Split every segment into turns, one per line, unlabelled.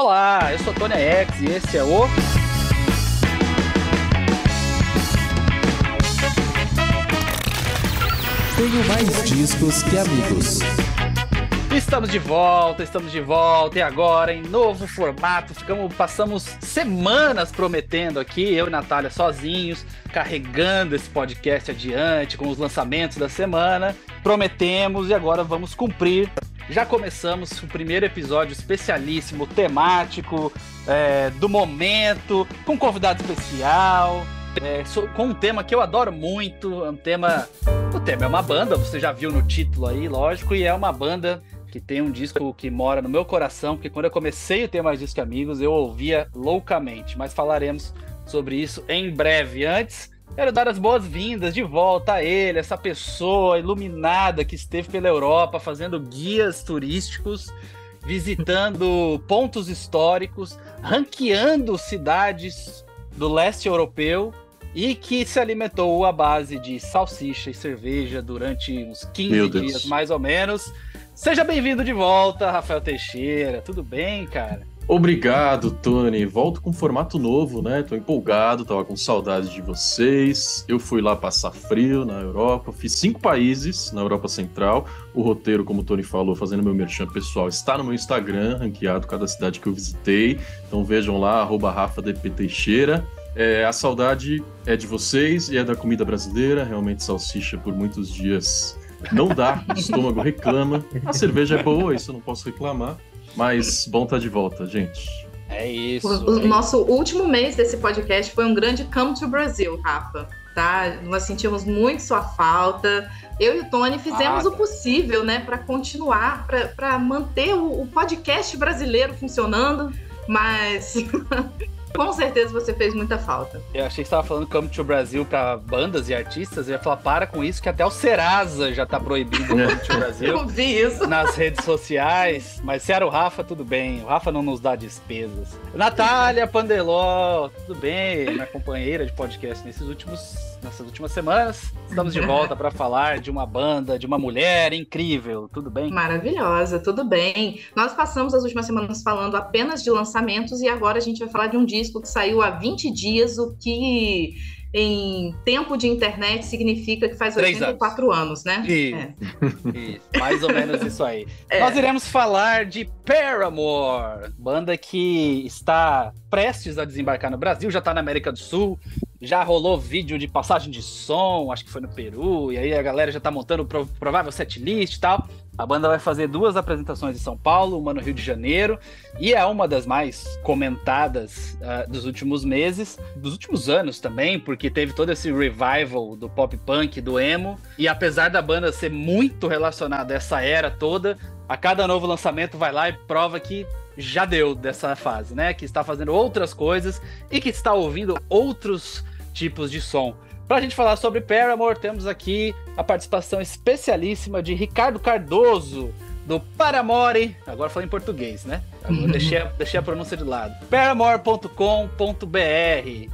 Olá, eu sou Tony X e esse é o.
Tenho mais discos que amigos.
Estamos de volta, estamos de volta e agora em novo formato. Ficamos, passamos semanas prometendo aqui, eu e Natália sozinhos, carregando esse podcast adiante com os lançamentos da semana. Prometemos e agora vamos cumprir. Já começamos o primeiro episódio especialíssimo, temático, é, do momento, com convidado especial, é, com um tema que eu adoro muito. É um tema. O tema é uma banda, você já viu no título aí, lógico, e é uma banda que tem um disco que mora no meu coração, porque quando eu comecei a ter mais disco amigos, eu ouvia loucamente, mas falaremos sobre isso em breve. Antes, quero dar as boas-vindas de volta a ele, essa pessoa iluminada que esteve pela Europa fazendo guias turísticos, visitando pontos históricos, ranqueando cidades do leste europeu e que se alimentou à base de salsicha e cerveja durante uns 15 dias mais ou menos. Seja bem-vindo de volta, Rafael Teixeira. Tudo bem, cara?
Obrigado, Tony. Volto com formato novo, né? Tô empolgado, tava com saudade de vocês. Eu fui lá passar frio na Europa, fiz cinco países na Europa Central. O roteiro, como o Tony falou, fazendo meu merchan pessoal, está no meu Instagram, ranqueado cada cidade que eu visitei. Então vejam lá, arroba Teixeira. É, a saudade é de vocês e é da comida brasileira. Realmente, salsicha por muitos dias não dá, o estômago reclama. A cerveja é boa, isso eu não posso reclamar. Mas bom estar tá de volta, gente.
É isso.
O, o nosso último mês desse podcast foi um grande Come to Brasil, Rafa. Tá? Nós sentimos muito sua falta. Eu e o Tony fizemos ah, o possível, né, para continuar, para manter o, o podcast brasileiro funcionando, mas Com certeza você fez muita falta.
Eu achei que você estava falando Come to Brasil para bandas e artistas. Eu ia falar, para com isso, que até o Serasa já está proibindo Come to Brasil.
Eu vi isso.
Nas redes sociais. Mas se era o Rafa, tudo bem. O Rafa não nos dá despesas. Natália Pandeló, tudo bem? Minha companheira de podcast nesses últimos nessas últimas semanas. Estamos de volta para falar de uma banda, de uma mulher incrível. Tudo bem?
Maravilhosa, tudo bem. Nós passamos as últimas semanas falando apenas de lançamentos e agora a gente vai falar de um disco que saiu há 20 dias, o que em tempo de internet significa que faz 84 anos. anos, né?
Isso, é. isso, mais ou menos isso aí. É. Nós iremos falar de Paramore, banda que está prestes a desembarcar no Brasil, já está na América do Sul, já rolou vídeo de passagem de som, acho que foi no Peru, e aí a galera já tá montando o provável setlist e tal. A banda vai fazer duas apresentações em São Paulo, uma no Rio de Janeiro, e é uma das mais comentadas uh, dos últimos meses, dos últimos anos também, porque teve todo esse revival do pop punk, do emo, e apesar da banda ser muito relacionada a essa era toda, a cada novo lançamento vai lá e prova que já deu dessa fase, né? Que está fazendo outras coisas e que está ouvindo outros tipos de som. Para a gente falar sobre Paramore, temos aqui a participação especialíssima de Ricardo Cardoso, do Paramore. Agora falei em português, né? Deixei, a, deixei a pronúncia de lado. Paramore.com.br.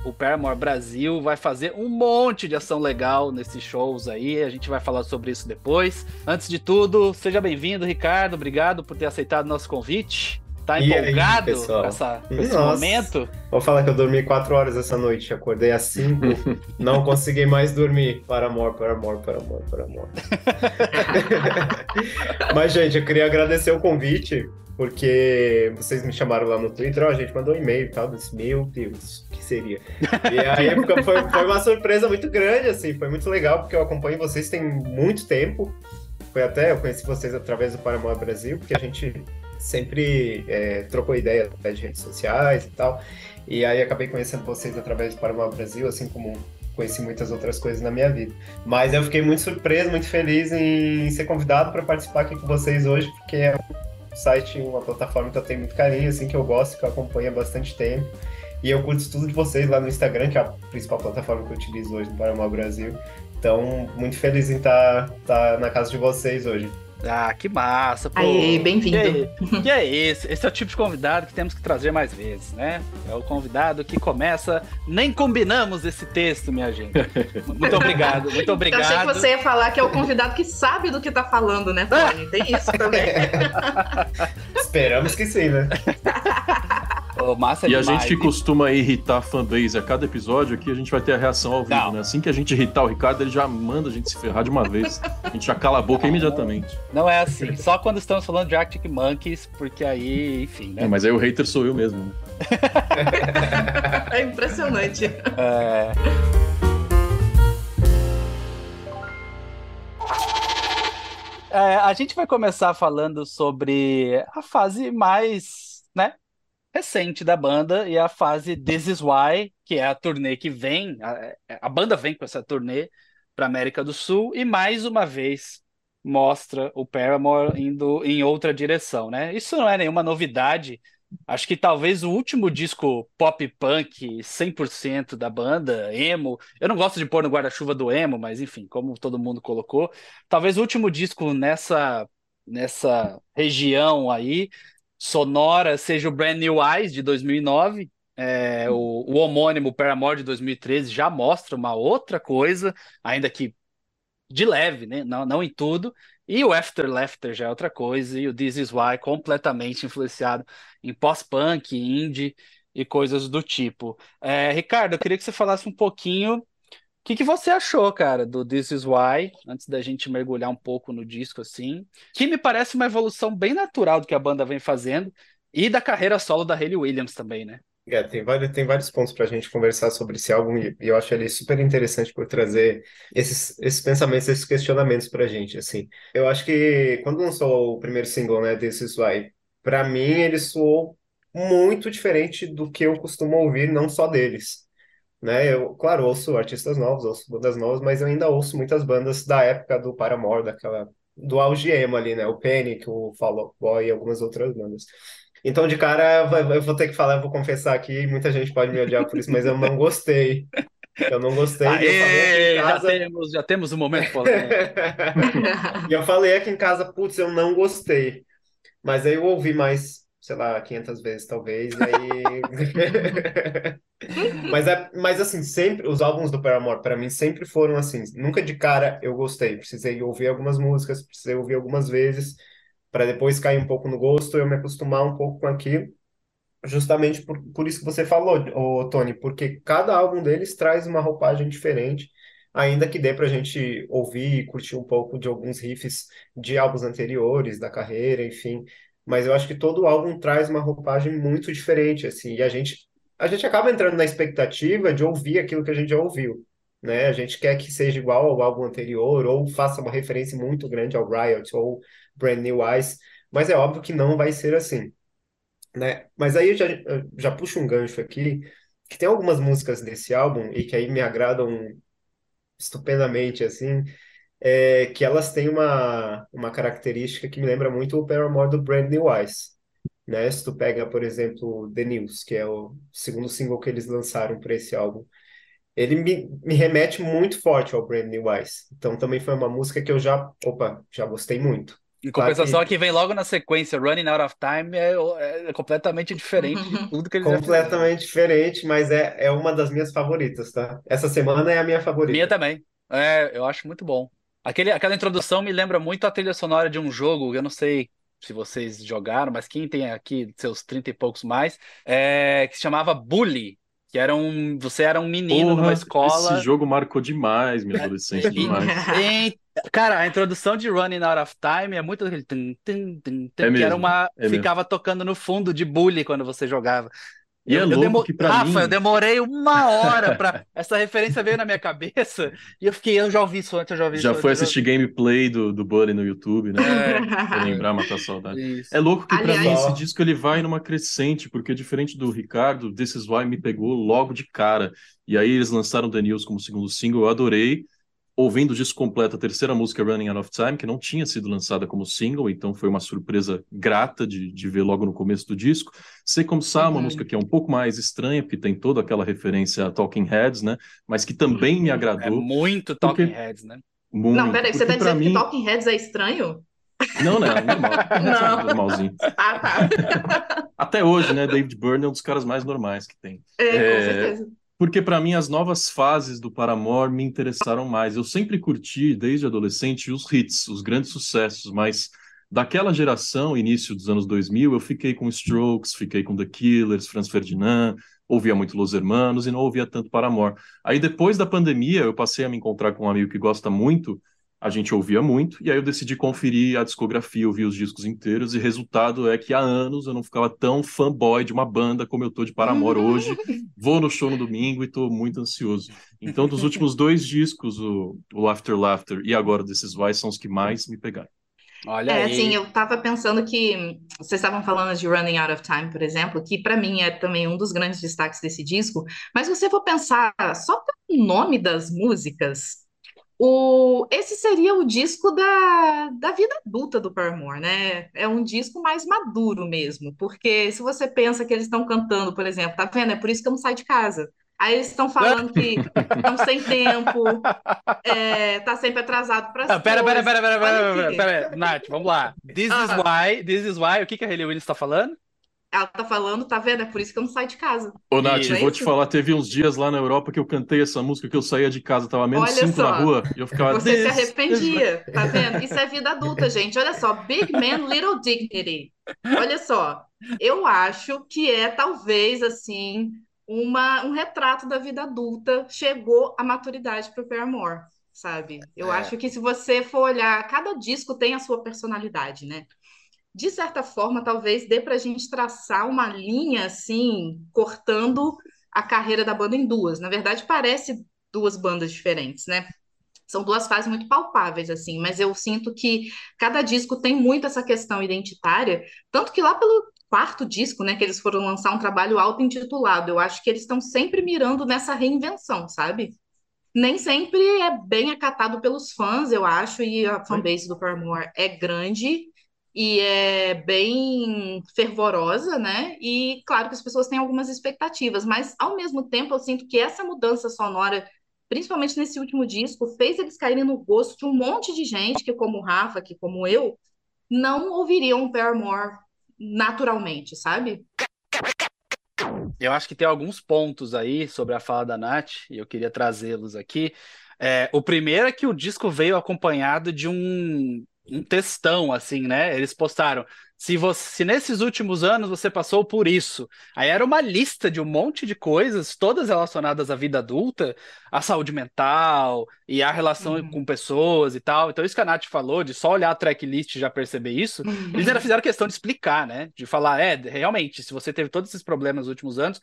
O Paramore Brasil vai fazer um monte de ação legal nesses shows aí. A gente vai falar sobre isso depois. Antes de tudo, seja bem-vindo, Ricardo. Obrigado por ter aceitado nosso convite. Tá empolgado aí, com, essa, esse momento?
Vou falar que eu dormi quatro horas essa noite, acordei às cinco, não consegui mais dormir. Para amor, para amor, para amor, para amor. Mas, gente, eu queria agradecer o convite, porque vocês me chamaram lá no Twitter, ó, a gente mandou um e-mail e tal, disse, meu Deus, o que seria? E aí foi, foi uma surpresa muito grande, assim, foi muito legal, porque eu acompanho vocês tem muito tempo. Foi até, eu conheci vocês através do Paramount Brasil, porque a gente sempre é, trocou ideia de redes sociais e tal. E aí acabei conhecendo vocês através do Paraná Brasil, assim como conheci muitas outras coisas na minha vida. Mas eu fiquei muito surpreso, muito feliz em ser convidado para participar aqui com vocês hoje, porque é um site, uma plataforma que eu tenho muito carinho, assim, que eu gosto, que eu acompanho há bastante tempo. E eu curto tudo de vocês lá no Instagram, que é a principal plataforma que eu utilizo hoje no Paraná Brasil. Então, muito feliz em estar, estar na casa de vocês hoje.
Ah, que massa, pô.
Aí, bem-vindo.
Que, que, é esse? Esse é o tipo de convidado que temos que trazer mais vezes, né? É o convidado que começa. Nem combinamos esse texto, minha gente. Muito obrigado, muito obrigado. Eu
achei que você ia falar que é o convidado que sabe do que tá falando, né, Tony? Tem isso também.
Esperamos que sim, né?
Oh, massa
e
demais,
a gente que costuma irritar a fanbase a cada episódio, aqui a gente vai ter a reação ao vivo,
Não.
né? Assim que a gente irritar o Ricardo, ele já manda a gente se ferrar de uma vez. A gente já cala a boca imediatamente.
Não é assim. Só quando estamos falando de Arctic Monkeys, porque aí, enfim, né?
É, mas aí o hater sou eu mesmo, né?
É impressionante.
É... É, a gente vai começar falando sobre a fase mais, recente da banda e a fase This Is Why, que é a turnê que vem, a, a banda vem com essa turnê para América do Sul e mais uma vez mostra o Paramore indo em outra direção, né? Isso não é nenhuma novidade. Acho que talvez o último disco pop punk 100% da banda, emo. Eu não gosto de pôr no guarda-chuva do emo, mas enfim, como todo mundo colocou, talvez o último disco nessa nessa região aí sonora seja o Brand New Eyes de 2009. É, o, o homônimo Paramore de 2013 já mostra uma outra coisa, ainda que de leve, né? Não, não em tudo. E o After Laughter já é outra coisa, e o This Is Why completamente influenciado em pós-punk, indie e coisas do tipo. É, Ricardo, eu queria que você falasse um pouquinho o que, que você achou, cara, do This Is Why, antes da gente mergulhar um pouco no disco, assim, que me parece uma evolução bem natural do que a banda vem fazendo, e da carreira solo da Hayley Williams também, né?
É, tem vários, tem vários pontos para a gente conversar sobre esse álbum e eu acho ele super interessante por trazer esses, esses pensamentos, esses questionamentos para a gente, assim. Eu acho que quando lançou o primeiro single, né, This Is Why, para mim ele soou muito diferente do que eu costumo ouvir, não só deles, né? Eu, claro, ouço artistas novos, ouço bandas novas, mas eu ainda ouço muitas bandas da época do Paramore, daquela do auge emo ali, né? O Panic, o Fall Out Boy e algumas outras bandas. Então, de cara, eu vou ter que falar, eu vou confessar aqui, muita gente pode me odiar por isso, mas eu não gostei. Eu não gostei.
Aê,
eu falei aqui em
já
casa...
temos, já temos um momento polêmico.
e eu falei aqui em casa, putz, eu não gostei. Mas aí eu ouvi mais, sei lá, 500 vezes talvez, e aí... mas, é, mas assim, sempre, os álbuns do Paramore, para mim, sempre foram assim, nunca de cara eu gostei. Precisei ouvir algumas músicas, precisei ouvir algumas vezes, para depois cair um pouco no gosto, eu me acostumar um pouco com aquilo. Justamente por, por isso que você falou, ô, Tony, porque cada álbum deles traz uma roupagem diferente, ainda que dê pra gente ouvir e curtir um pouco de alguns riffs de álbuns anteriores, da carreira, enfim. Mas eu acho que todo álbum traz uma roupagem muito diferente, assim, e a gente, a gente acaba entrando na expectativa de ouvir aquilo que a gente já ouviu, né? A gente quer que seja igual ao álbum anterior, ou faça uma referência muito grande ao Riot, ou Brand New Eyes, mas é óbvio que não vai ser assim né? Mas aí eu já, eu já puxo um gancho aqui, que tem algumas músicas desse álbum e que aí me agradam estupendamente, assim, é, que elas têm uma, uma característica que me lembra muito o Paramore do Brand New Eyes, né? Se tu pega, por exemplo, The News, que é o segundo single que eles lançaram para esse álbum, ele me, me remete muito forte ao Brand New Eyes. Então também foi uma música que eu já, opa, já gostei muito.
Em
Claro
compensação,
que-
a que vem logo na sequência, Running Out of Time, é, é completamente diferente de tudo que eles.
Completamente diferente, mas é, é uma das minhas favoritas, tá? Essa semana é a minha favorita.
Minha também. É, eu acho muito bom. Aquele, aquela introdução me lembra muito a trilha sonora de um jogo, eu não sei se vocês jogaram, mas quem tem aqui seus 30 e poucos mais, é, que se chamava Bully, que era um, você era um menino
Porra,
numa escola.
Esse jogo marcou demais minha adolescência, demais.
E, cara, a introdução de Running Out of Time é muito aquele tum, tum, tum, tum,
É
que era
mesmo,
uma
é mesmo.
ficava tocando no fundo de Bully quando você jogava.
E é
eu,
louco
demo-
que pra
Rafa,
mim-
eu demorei uma hora pra. Essa referência veio na minha cabeça e eu fiquei, eu já ouvi isso antes, eu já ouvi
Já
isso
foi
antes, eu
assistir gameplay do, do Buddy no YouTube, né?
É.
Pra lembrar, matar a saudade.
Isso.
É louco que pra
Aliás-
mim esse disco ele vai numa crescente, porque diferente do Ricardo, This Is Why me pegou logo de cara. E aí eles lançaram The News como segundo single, eu adorei. Ouvindo o disco completo, a terceira música Running Out of Time, que não tinha sido lançada como single, então foi uma surpresa grata de, de ver logo no começo do disco. Sei Como Sa, uma
Uhum.
música que é um pouco mais estranha, porque tem toda aquela referência a Talking Heads, né? Mas que também me
É
agradou
muito
Porque-
Talking Heads, né?
muito.
Não, peraí, você
porque
tá dizendo
mim...
que Talking Heads é estranho?
Não, não, é normal.
Não.
Normalzinho.
Ah, tá.
Até hoje, né? David Byrne é um dos caras mais normais que tem.
É, com
É,
certeza.
Porque para mim as novas fases do Paramore me interessaram mais. Eu sempre curti desde adolescente os hits, os grandes sucessos, mas daquela geração, início dos anos 2000, eu fiquei com Strokes, fiquei com The Killers, Franz Ferdinand, ouvia muito Los Hermanos e não ouvia tanto Paramore. Aí depois da pandemia, eu passei a me encontrar com um amigo que gosta muito, a gente ouvia muito, e aí eu decidi conferir a discografia, ouvir os discos inteiros, e resultado é que há anos eu não ficava tão fanboy de uma banda como eu tô de Paramore hoje. Vou no show no domingo e tô muito ansioso. Então, dos últimos dois discos, o, o After Laughter e agora This Is Why, são os que mais me pegaram.
Olha é, aí. assim, eu tava pensando que vocês estavam falando de Running Out of Time, por exemplo, que para mim é também um dos grandes destaques desse disco, mas se você for pensar só pelo nome das músicas, o, esse seria o disco da, da vida adulta do Paramore, né? É um disco mais maduro mesmo, porque se você pensa que eles estão cantando, por exemplo, tá vendo? É por isso que eu não saio de casa. Aí eles estão falando que estão sem tempo, é, tá sempre atrasado para as
pera, pera, pera, pera, pera, pera, pera, pera, Nath, vamos lá. This is why, this is why, o que, que a Hayley Williams está falando?
Ela tá falando, tá vendo? É por isso que eu não saio de casa.
Ô, Nath, vou te falar, teve uns dias lá na Europa que eu cantei essa música que eu saía de casa, tava menos Olha cinco só, na rua, e eu ficava...
Você se arrependia, tá vendo? Isso é vida adulta, gente. Olha só, Big Man, Little Dignity. Olha só, eu acho que é talvez, assim, uma, um retrato da vida adulta. Chegou a maturidade pro Paramore, sabe? Eu é. acho que se você for olhar, cada disco tem a sua personalidade, né? De certa forma, talvez dê para a gente traçar uma linha assim, cortando a carreira da banda em duas. Na verdade, parece duas bandas diferentes, né? São duas fases muito palpáveis, assim, mas eu sinto que cada disco tem muito essa questão identitária, tanto que lá pelo quarto disco, né, que eles foram lançar um trabalho auto-intitulado, eu acho que eles estão sempre mirando nessa reinvenção, sabe? Nem sempre é bem acatado pelos fãs, eu acho, e a fanbase do Paramore é grande, e é bem fervorosa, né? E claro que as pessoas têm algumas expectativas, mas ao mesmo tempo eu sinto que essa mudança sonora, principalmente nesse último disco, fez eles caírem no gosto de um monte de gente que, como o Rafa, que como eu, não ouviriam Paramore naturalmente, sabe?
Eu acho que tem alguns pontos aí sobre a fala da Nath, e eu queria trazê-los aqui. É, o primeiro é que o disco veio acompanhado de um um textão, assim, né? Eles postaram. Se você, se nesses últimos anos você passou por isso, aí era uma lista de um monte de coisas, todas relacionadas à vida adulta, à saúde mental e à relação uhum. com pessoas e tal. Então, isso que a Nath falou, de só olhar a tracklist e já perceber isso, uhum. eles ainda fizeram questão de explicar, né? De falar, é, realmente, se você teve todos esses problemas nos últimos anos,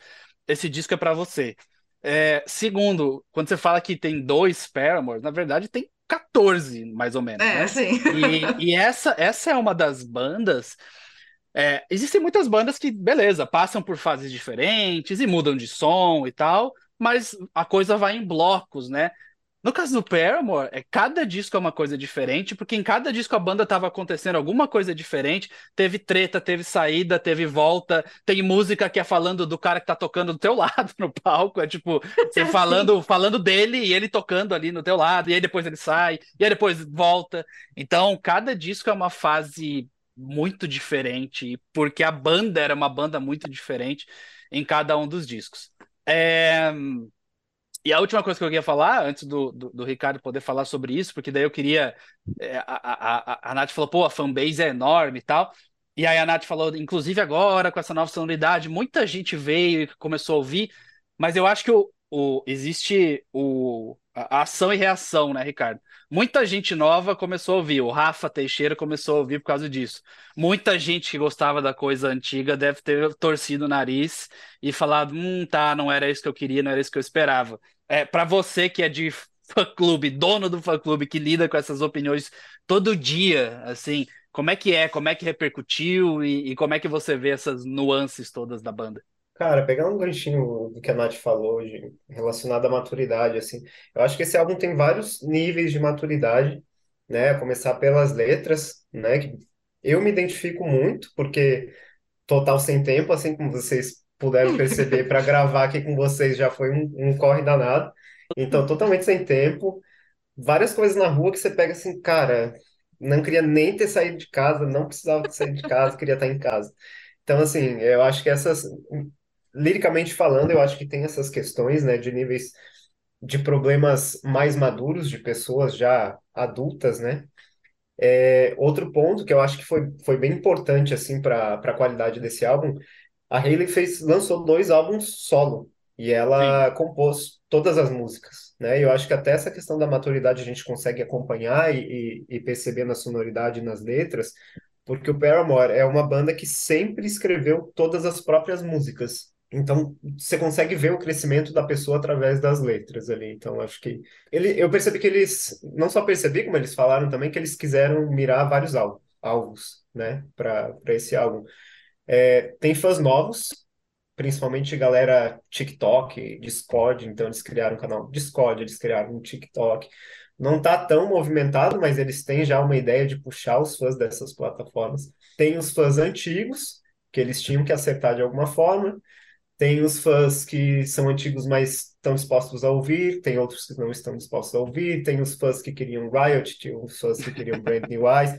esse disco é para você. É, segundo, quando você fala que tem dois Paramore, na verdade tem 14, mais ou menos.
É,
né?
sim.
E, e, essa, essa é uma das bandas. É, existem muitas bandas que, beleza, passam por fases diferentes e mudam de som e tal, mas a coisa vai em blocos, né? No caso do Paramore, é, cada disco é uma coisa diferente, porque em cada disco a banda estava acontecendo alguma coisa diferente. Teve treta, teve saída, teve volta. Tem música que é falando do cara que tá tocando do teu lado no palco. É tipo, você falando, falando dele e ele tocando ali no teu lado. E aí depois ele sai, e aí depois volta. Então, cada disco é uma fase muito diferente, porque a banda era uma banda muito diferente em cada um dos discos. É... E a última coisa que eu queria falar, antes do, do, do Ricardo poder falar sobre isso, porque daí eu queria. É, a, a, a, Nath falou, pô, a fanbase é enorme e tal. E aí a Nath falou, inclusive agora, com essa nova sonoridade, muita gente veio e começou a ouvir, mas eu acho que o, o, existe o, a ação e reação, né, Ricardo? Muita gente nova começou a ouvir. O Rafa Teixeira começou a ouvir por causa disso. Muita gente que gostava da coisa antiga deve ter torcido o nariz e falado: hum, tá, não era isso que eu queria, não era isso que eu esperava. É, para você que é de fã-clube, dono do fã-clube, que lida com essas opiniões todo dia, assim, como é que é? Como é que repercutiu e, e como é que você vê essas nuances todas da banda?
Cara, pegar um ganchinho do que a Nath falou, de, relacionado à maturidade, assim, eu acho que esse álbum tem vários níveis de maturidade, né? Começar pelas letras, né? Que eu me identifico muito, porque total sem tempo, assim como vocês puderam perceber, para gravar aqui com vocês já foi um, um corre danado. Então, totalmente sem tempo. Várias coisas na rua que você pega assim, cara, não queria nem ter saído de casa, não precisava saído de casa, queria estar em casa. Então, assim, eu acho que essas liricamente falando, eu acho que tem essas questões, né, de níveis de problemas mais maduros de pessoas já adultas, né? É, outro ponto que eu acho que foi, foi bem importante assim para a qualidade desse álbum, a Hayley fez, lançou dois álbuns solo e ela Sim. compôs todas as músicas, né? E eu acho que até essa questão da maturidade a gente consegue acompanhar e, e, e perceber na sonoridade e nas letras, porque o Paramore é uma banda que sempre escreveu todas as próprias músicas. Então, você consegue ver o crescimento da pessoa através das letras ali. Então, acho que ele, eu percebi que eles não só percebi como eles falaram também que eles quiseram mirar vários alvos, né, para esse álbum. É, tem fãs novos, principalmente galera TikTok, Discord, então eles criaram um canal Discord, eles criaram um TikTok. Não tá tão movimentado, mas eles têm já uma ideia de puxar os fãs dessas plataformas. Tem os fãs antigos, que eles tinham que acertar de alguma forma. Tem os fãs que são antigos, mas estão dispostos a ouvir, tem outros que não estão dispostos a ouvir, tem os fãs que queriam Riot, tem os fãs que queriam Brand New Eyes.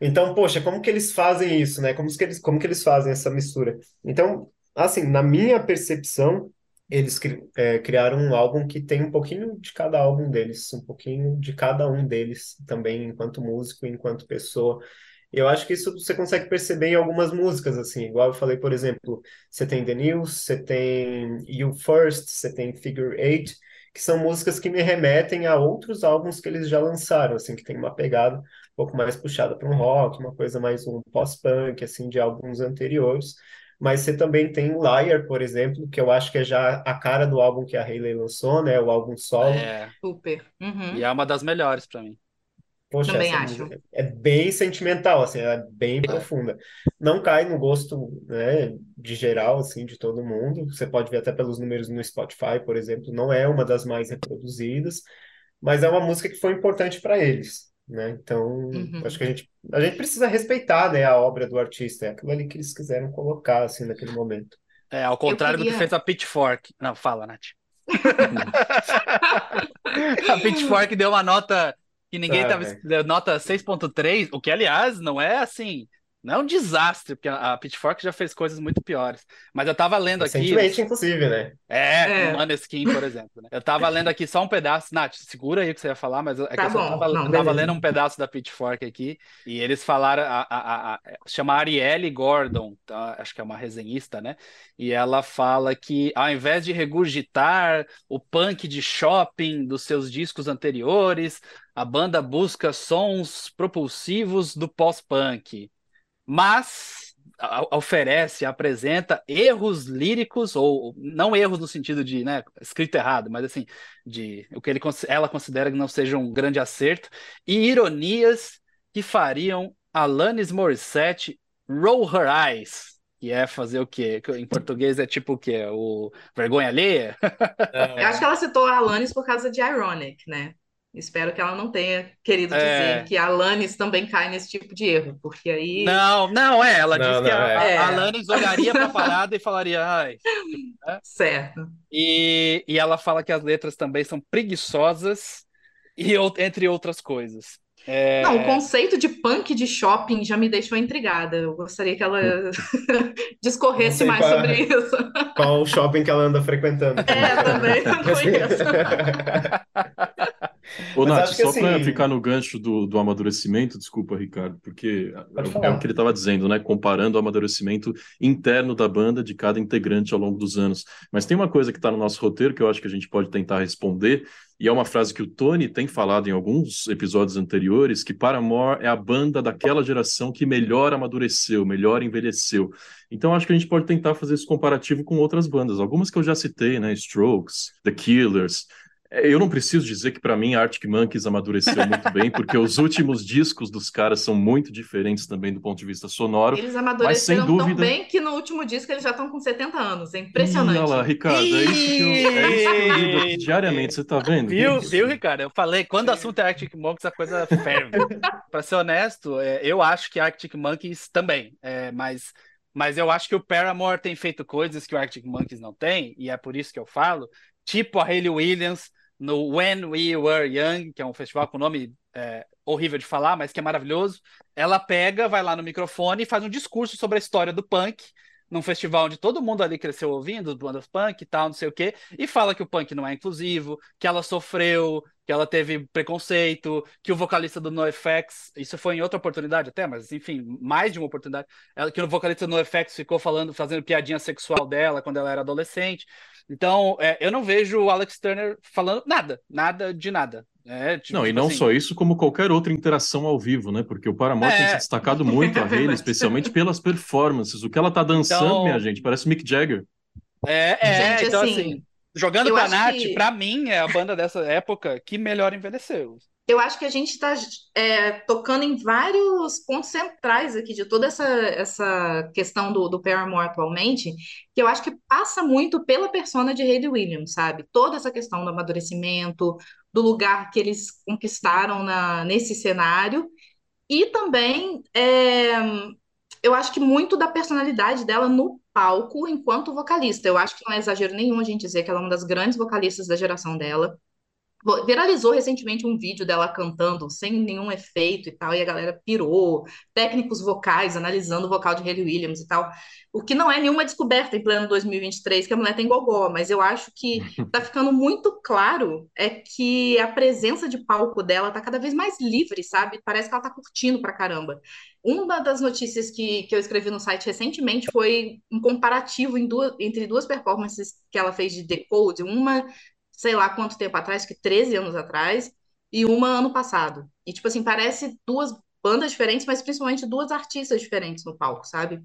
Então, poxa, como que eles fazem isso, né? Como que eles, como que eles fazem essa mistura? Então, assim, na minha percepção, eles é, criaram um álbum que tem um pouquinho de cada álbum deles, um pouquinho de cada um deles também, enquanto músico, enquanto pessoa. Eu acho que isso você consegue perceber em algumas músicas, assim, igual eu falei, por exemplo, você tem The News, você tem You First, você tem Figure Eight, que são músicas que me remetem a outros álbuns que eles já lançaram, assim, que tem uma pegada um pouco mais puxada para um rock, uma coisa mais um pós-punk, assim, de álbuns anteriores. Mas você também tem Liar, por exemplo, que eu acho que é já a cara do álbum que a Hayley lançou, né? O álbum solo.
É.
Super. Uhum.
E é uma das melhores para mim.
Poxa,
Também acho.
É bem sentimental, assim, é bem profunda. Não cai no gosto, né, de geral, assim, de todo mundo. Você pode ver até pelos números no Spotify, por exemplo, não é uma das mais reproduzidas, mas é uma música que foi importante para eles, né? Então, uhum. acho que a gente, a gente precisa respeitar, né, a obra do artista, é aquilo ali que eles quiseram colocar, assim, naquele momento.
É, ao contrário queria... do que fez a Pitchfork. Não, fala, Nath. a Pitchfork deu uma nota que ninguém ah, tava. É. Nota 6.3, o que, aliás, não é assim. Não é um desastre, porque a Pitchfork já fez coisas muito piores. Mas eu tava lendo aqui.
Recentemente, inclusive, né?
É, é. o Maneskin, por exemplo. Né? Eu tava lendo aqui só um pedaço. Nath, segura aí o que você ia falar, mas é tá eu, tava, Não, tava lendo um pedaço da Pitchfork aqui. E eles falaram. A, a, a, chama Arielle Gordon, tá? acho que é uma resenhista, né? E ela fala que ao invés de regurgitar o punk de shopping dos seus discos anteriores, a banda busca sons propulsivos do pós-punk mas oferece, apresenta erros líricos, ou não erros no sentido de né, escrito errado, mas assim, de o que ele, ela considera que não seja um grande acerto, e ironias que fariam Alanis Morissette roll her eyes, que é fazer o quê? Em português é tipo o quê? O vergonha alheia?
Eu acho que ela citou a Alanis por causa de Ironic, né? Espero que ela não tenha querido é. dizer que a Alanis também cai nesse tipo de erro, porque aí.
Não, não, é. Ela não, disse não, que a, é. a Alanis olharia para a parada e falaria, ai.
Né? Certo.
E, e ela fala que as letras também são preguiçosas, e entre outras coisas.
É... Não, o conceito de punk de shopping já me deixou intrigada. Eu gostaria que ela discorresse mais qual, sobre isso.
Qual o shopping que ela anda frequentando?
É, também não conheço.
Ô, Nath, só assim... para ficar no gancho do, do amadurecimento, desculpa, Ricardo, porque é, o que ele estava dizendo, né? Comparando o amadurecimento interno da banda de cada integrante ao longo dos anos. Mas tem uma coisa que está no nosso roteiro que eu acho que a gente pode tentar responder, e é uma frase que o Tony tem falado em alguns episódios anteriores, que Paramore é a banda daquela geração que melhor amadureceu, melhor envelheceu. Então acho que a gente pode tentar fazer esse comparativo com outras bandas, algumas que eu já citei, né? Strokes, The Killers, eu não preciso dizer que para mim Arctic Monkeys amadureceu muito bem, porque os últimos discos dos caras são muito diferentes também do ponto de vista sonoro.
Eles amadureceram mas, sem dúvida... tão bem que no último disco eles já estão com 70 anos. É impressionante.
olha lá, Ricardo, é isso que eu, é isso que eu lido diariamente, você tá vendo?
Viu, viu, Ricardo? Eu falei, quando o assunto é Arctic Monkeys, a coisa ferve. para ser honesto, é, eu acho que Arctic Monkeys também, é, mas mas eu acho que o Paramore tem feito coisas que o Arctic Monkeys não tem, e é por isso que eu falo, tipo a Hayley Williams no When We Were Young, que é um festival com nome é, horrível de falar, mas que é maravilhoso. Ela pega, vai lá no microfone e faz um discurso sobre a história do punk, num festival onde todo mundo ali cresceu ouvindo, bandas punk e tal, não sei o quê, e fala que o punk não é inclusivo, que ela sofreu, que ela teve preconceito, que o vocalista do NoFX, isso foi em outra oportunidade até, mas enfim, mais de uma oportunidade, ela, que o vocalista do NoFX ficou falando, fazendo piadinha sexual dela quando ela era adolescente. Então, é, eu não vejo o Alex Turner falando nada, nada de nada. É,
tipo, não, e não assim... só isso, como qualquer outra interação ao vivo, né? Porque o Paramore é... tem se destacado muito a Hayley, especialmente pelas performances. O que ela tá dançando, então... minha gente, parece Mick Jagger.
É, é, gente, então assim, assim jogando pra Nath, que... pra mim, é a banda dessa época que melhor envelheceu
eu acho que a gente está é, tocando em vários pontos centrais aqui de toda essa, essa questão do, do Paramore atualmente, que eu acho que passa muito pela persona de Hayley Williams, sabe? Toda essa questão do amadurecimento, do lugar que eles conquistaram na, nesse cenário, e também é, eu acho que muito da personalidade dela no palco enquanto vocalista. Eu acho que não é exagero nenhum a gente dizer que ela é uma das grandes vocalistas da geração dela. Viralizou recentemente um vídeo dela cantando sem nenhum efeito e tal, e a galera pirou, técnicos vocais analisando o vocal de Hayley Williams e tal. O que não é nenhuma descoberta em pleno 2023 que a mulher tem gogó, mas eu acho que tá ficando muito claro é que a presença de palco dela tá cada vez mais livre, sabe? Parece que ela tá curtindo pra caramba. Uma das notícias que, que eu escrevi no site recentemente foi um comparativo duas, entre duas performances que ela fez de Decode, uma sei lá quanto tempo atrás, que 13 anos atrás, e uma ano passado. E, tipo assim, parece duas bandas diferentes, mas principalmente duas artistas diferentes no palco, sabe?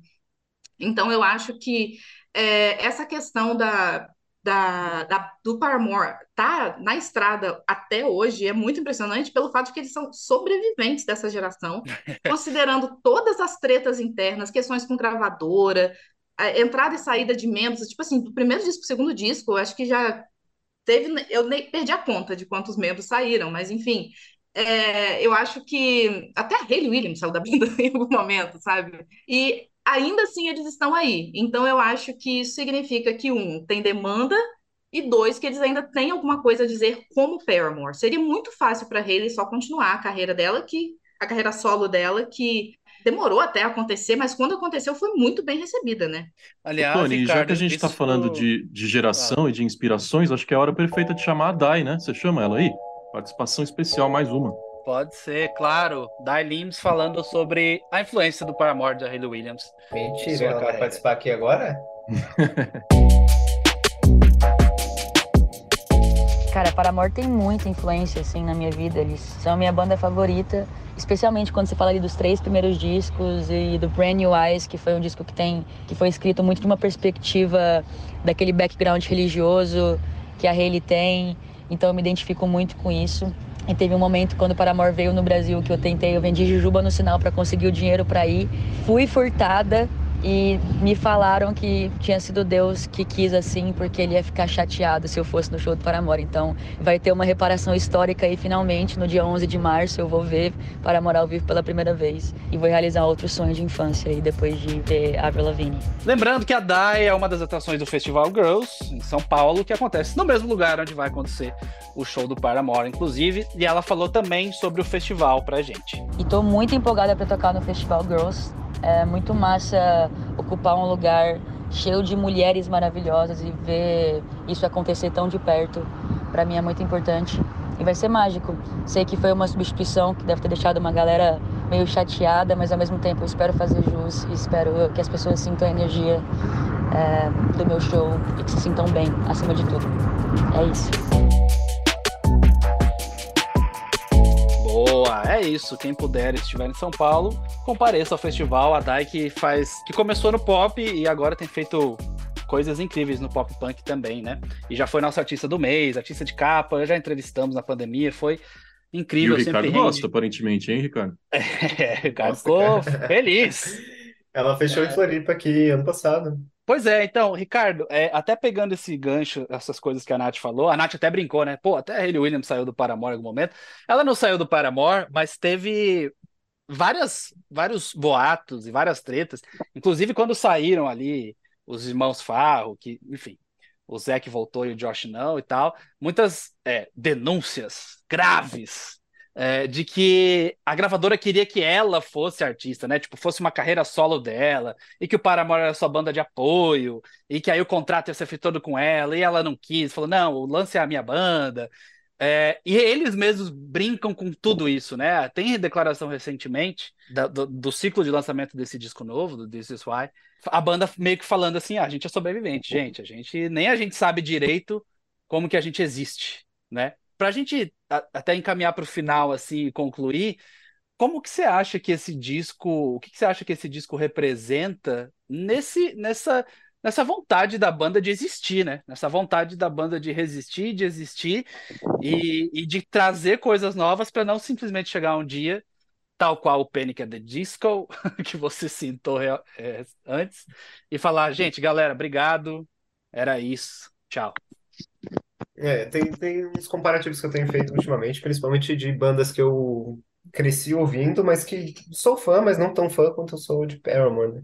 Então, eu acho que é, essa questão da, da, da, do Paramore tá na estrada até hoje é muito impressionante pelo fato de que eles são sobreviventes dessa geração, considerando todas as tretas internas, questões com gravadora, entrada e saída de membros, tipo assim, do primeiro disco pro segundo disco, eu acho que já teve, eu nem perdi a conta de quantos membros saíram, mas enfim, é, eu acho que até a Hayley Williams saiu da banda em algum momento, sabe? E ainda assim eles estão aí. Então eu acho que isso significa que um tem demanda e dois que eles ainda têm alguma coisa a dizer como Paramore. Seria muito fácil para Hayley só continuar a carreira dela que a carreira solo dela que demorou até acontecer, mas quando aconteceu foi muito bem recebida, né?
Aliás, Tony, Ricardo, já que a gente está falando de, de geração ah. e de inspirações, acho que é a hora perfeita de chamar a Dai, né? Você chama ela aí? Participação especial, mais uma.
Pode ser, claro. Dai Lims falando sobre a influência do Paramore de Hayley Williams.
Mentira, ela vai participar aqui agora?
Cara, Paramore tem muita influência, assim, na minha vida. Eles são a minha banda favorita especialmente quando você fala ali dos três primeiros discos e do Brand New Eyes, que foi um disco que tem que foi escrito muito de uma perspectiva daquele background religioso que a Hayley tem. Então eu me identifico muito com isso. E teve um momento quando o Paramore veio no Brasil que eu tentei, eu vendi jujuba no sinal para conseguir o dinheiro para ir. Fui furtada e me falaram que tinha sido Deus que quis assim, porque ele ia ficar chateado se eu fosse no show do Paramore. Então vai ter uma reparação histórica aí finalmente, no dia 11 de março eu vou ver Paramore ao vivo pela primeira vez e vou realizar outro sonho de infância aí depois de ver Avril Lavigne.
Lembrando que a DAI é uma das atrações do Festival Girls em São Paulo, que acontece no mesmo lugar onde vai acontecer o show do Paramore, inclusive, e ela falou também sobre o festival pra gente.
E tô muito empolgada para tocar no Festival Girls é muito massa ocupar um lugar cheio de mulheres maravilhosas e ver isso acontecer tão de perto. Para mim é muito importante e vai ser mágico. Sei que foi uma substituição que deve ter deixado uma galera meio chateada, mas ao mesmo tempo eu espero fazer jus e espero que as pessoas sintam a energia é, do meu show e que se sintam bem, acima de tudo. É isso.
Boa, é isso. Quem puder estiver em São Paulo, compareça ao festival. A Dai que faz. que começou no pop e agora tem feito coisas incríveis no pop punk também, né? E já foi nosso artista do mês, artista de capa, já entrevistamos na pandemia, foi incrível.
E o Ricardo gosta, aparentemente, hein, Ricardo?
É, Ricardo ficou feliz.
Ela fechou é. em Floripa aqui ano passado.
Pois é, então, Ricardo, é, até pegando esse gancho, essas coisas que a Nath falou, a Nath até brincou, né? Pô, até a Hayley Williams saiu do Paramore em algum momento. Ela não saiu do Paramore, mas teve várias, vários boatos e várias tretas, inclusive quando saíram ali os irmãos Farro, que, enfim, o Zac voltou e o Josh não e tal, muitas é, denúncias graves é, de que a gravadora queria que ela fosse artista, né? Tipo, fosse uma carreira solo dela, e que o Paramore era sua banda de apoio, e que aí o contrato ia ser feito todo com ela, e ela não quis, falou, não, o lance é a minha banda. É, e eles mesmos brincam com tudo isso, né? Tem declaração recentemente da, do, do, ciclo de lançamento desse disco novo, do This Is Why, a banda meio que falando assim, ah, a gente é sobrevivente, gente, a gente nem a gente sabe direito como que a gente existe, né? Pra gente até encaminhar para o final assim e concluir, como que você acha que esse disco, o que, que você acha que esse disco representa nesse nessa nessa vontade da banda de existir, né? Nessa vontade da banda de resistir, de existir e, e de trazer coisas novas para não simplesmente chegar um dia, tal qual o Panic at the Disco, que você citou é, antes, e falar, gente, galera, obrigado, era isso, tchau.
É, tem, tem uns comparativos que eu tenho feito ultimamente, principalmente de bandas que eu cresci ouvindo, mas que sou fã, mas não tão fã quanto eu sou de Paramore, né?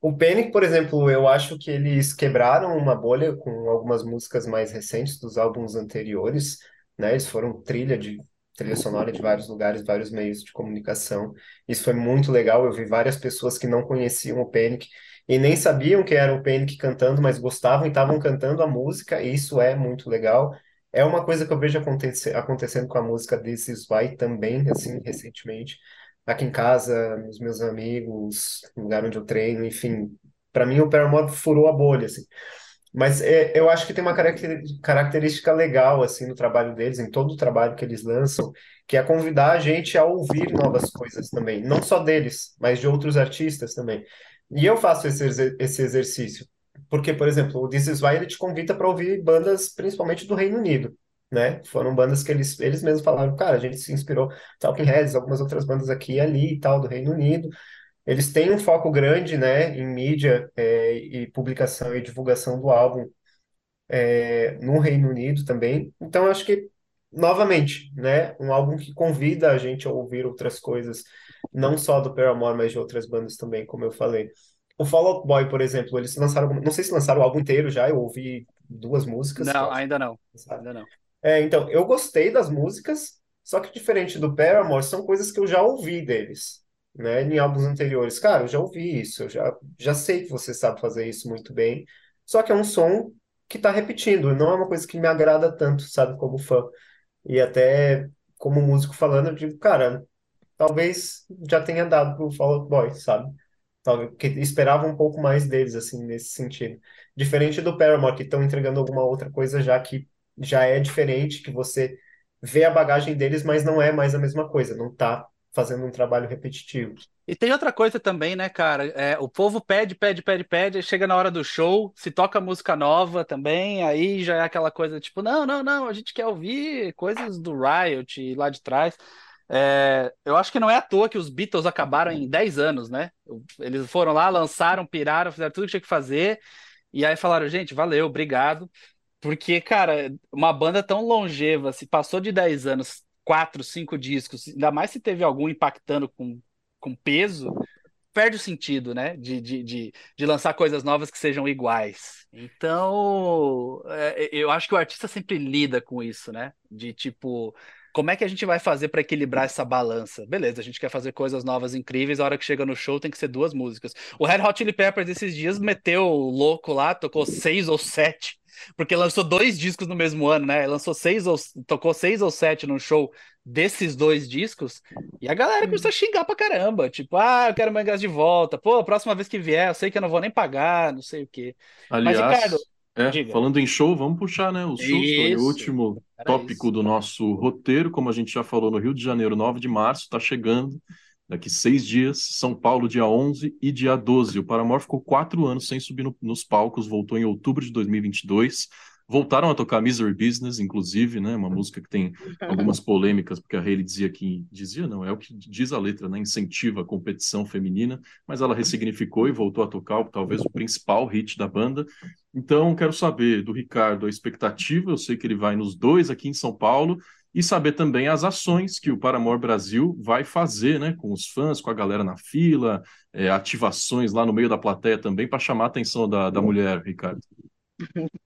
O Panic, por exemplo, eu acho que eles quebraram uma bolha com algumas músicas mais recentes dos álbuns anteriores, né? Eles foram trilha de trilha sonora de vários lugares, vários meios de comunicação. Isso foi muito legal. Eu vi várias pessoas que não conheciam o Panic e nem sabiam que era o Panic cantando, mas gostavam e estavam cantando a música, e isso é muito legal. É uma coisa que eu vejo acontecer, acontecendo com a música This Is Why também, assim, recentemente aqui em casa, nos meus amigos, no lugar onde eu treino, enfim. Para mim, o Paramore furou a bolha, assim. Mas é, eu acho que tem uma característica legal, assim, no trabalho deles, em todo o trabalho que eles lançam, que é convidar a gente a ouvir novas coisas também. Não só deles, mas de outros artistas também. E eu faço esse, esse exercício. Porque, por exemplo, o This Is Why, ele te convida para ouvir bandas, principalmente do Reino Unido né? Foram bandas que eles, eles mesmos falaram, cara, a gente se inspirou, Talking Heads, algumas outras bandas aqui e ali e tal, do Reino Unido. Eles têm um foco grande, né, em mídia é, e publicação e divulgação do álbum é, no Reino Unido também. Então, acho que, novamente, né, um álbum que convida a gente a ouvir outras coisas, não só do Paramore, mas de outras bandas também, como eu falei. O Fall Out Boy, por exemplo, eles lançaram, não sei se lançaram o álbum inteiro já, eu ouvi duas músicas.
Não, ainda não. Ainda não.
É, então, eu gostei das músicas, só que diferente do Paramore, são coisas que eu já ouvi deles, né? Em álbuns anteriores. Cara, eu já ouvi isso, eu já, já sei que você sabe fazer isso muito bem, só que é um som que tá repetindo, não é uma coisa que me agrada tanto, sabe, como fã. E até como músico falando, eu digo, cara, talvez já tenha dado pro Fall Out Boy, sabe? Talvez, porque esperava um pouco mais deles, assim, nesse sentido. Diferente do Paramore, que estão entregando alguma outra coisa já que já é diferente, que você vê a bagagem deles, mas não é mais a mesma coisa, não tá fazendo um trabalho repetitivo.
E tem outra coisa também, né, cara? É, o povo pede, pede, pede, pede, chega na hora do show, se toca música nova também, aí já é aquela coisa tipo, não, não, não, a gente quer ouvir coisas do Riot lá de trás. É, eu acho que não é à toa que os Beatles acabaram em 10 anos, né? Eles foram lá, lançaram, piraram, fizeram tudo que tinha que fazer, e aí falaram, gente, valeu, obrigado. Porque, cara, uma banda tão longeva, se passou de 10 anos, 4, 5 discos, ainda mais se teve algum impactando com, com peso, perde o sentido, né? De, de, de, de lançar coisas novas que sejam iguais. Então, é, eu acho que o artista sempre lida com isso, né? De tipo, como é que a gente vai fazer para equilibrar essa balança? Beleza, a gente quer fazer coisas novas incríveis, a hora que chega no show tem que ser duas músicas. O Red Hot Chili Peppers esses dias meteu louco lá, tocou seis ou sete porque lançou dois discos no mesmo ano, né? Lançou seis ou tocou seis ou sete no show desses dois discos, e a galera começou a xingar pra caramba, tipo, ah, eu quero meu ingresso de volta, pô, próxima vez que vier, eu sei que eu não vou nem pagar, não sei o quê.
Aliás, Mas, Ricardo, é, falando em show, vamos puxar, né? O susto, o último tópico isso. do nosso roteiro, como a gente já falou no Rio de Janeiro, 9 de março, tá chegando. Daqui seis dias, São Paulo, dia 11 e dia 12. O Paramore ficou quatro anos sem subir no, nos palcos, voltou em outubro de 2022. Voltaram a tocar Misery Business, inclusive, né? Uma música que tem algumas polêmicas, porque a Hayley dizia que. Dizia, não, é o que diz a letra, né? Incentiva a competição feminina, mas ela ressignificou e voltou a tocar talvez o principal hit da banda. Então, quero saber do Ricardo a expectativa. Eu sei que ele vai nos dois aqui em São Paulo e saber também as ações que o Paramore Brasil vai fazer, né, com os fãs, com a galera na fila, é, ativações lá no meio da plateia também para chamar a atenção da, da mulher, Ricardo.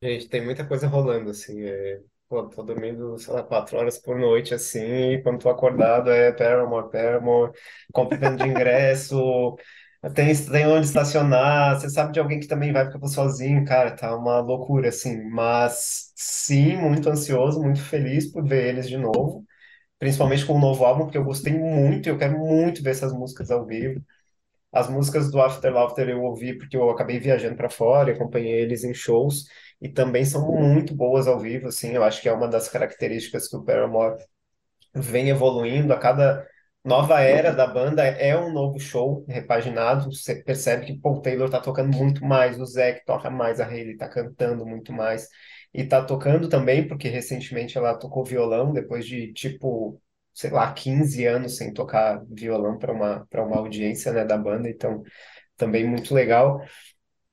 Gente, tem muita coisa rolando, assim, é... pô, tô dormindo, sei lá, quatro horas por noite, assim, e quando tô acordado é Paramore, Paramore, compra de ingresso, tem, tem onde estacionar, você sabe de alguém que também vai porque sozinho, cara, tá uma loucura, assim, mas sim, muito ansioso, muito feliz por ver eles de novo, principalmente com o novo álbum, porque eu gostei muito, eu quero muito ver essas músicas ao vivo. As músicas do After Laughter eu ouvi porque eu acabei viajando para fora, e acompanhei eles em shows e também são muito boas ao vivo, assim. Eu acho que é uma das características que o Paramore vem evoluindo a cada nova era da banda é um novo show repaginado. Você percebe que Paul Taylor tá tocando muito mais, o Zac toca mais, a Hayley tá cantando muito mais e tá tocando também porque recentemente ela tocou violão depois de tipo sei lá, 15 anos sem tocar violão para uma, para uma audiência, né, da banda, então também muito legal.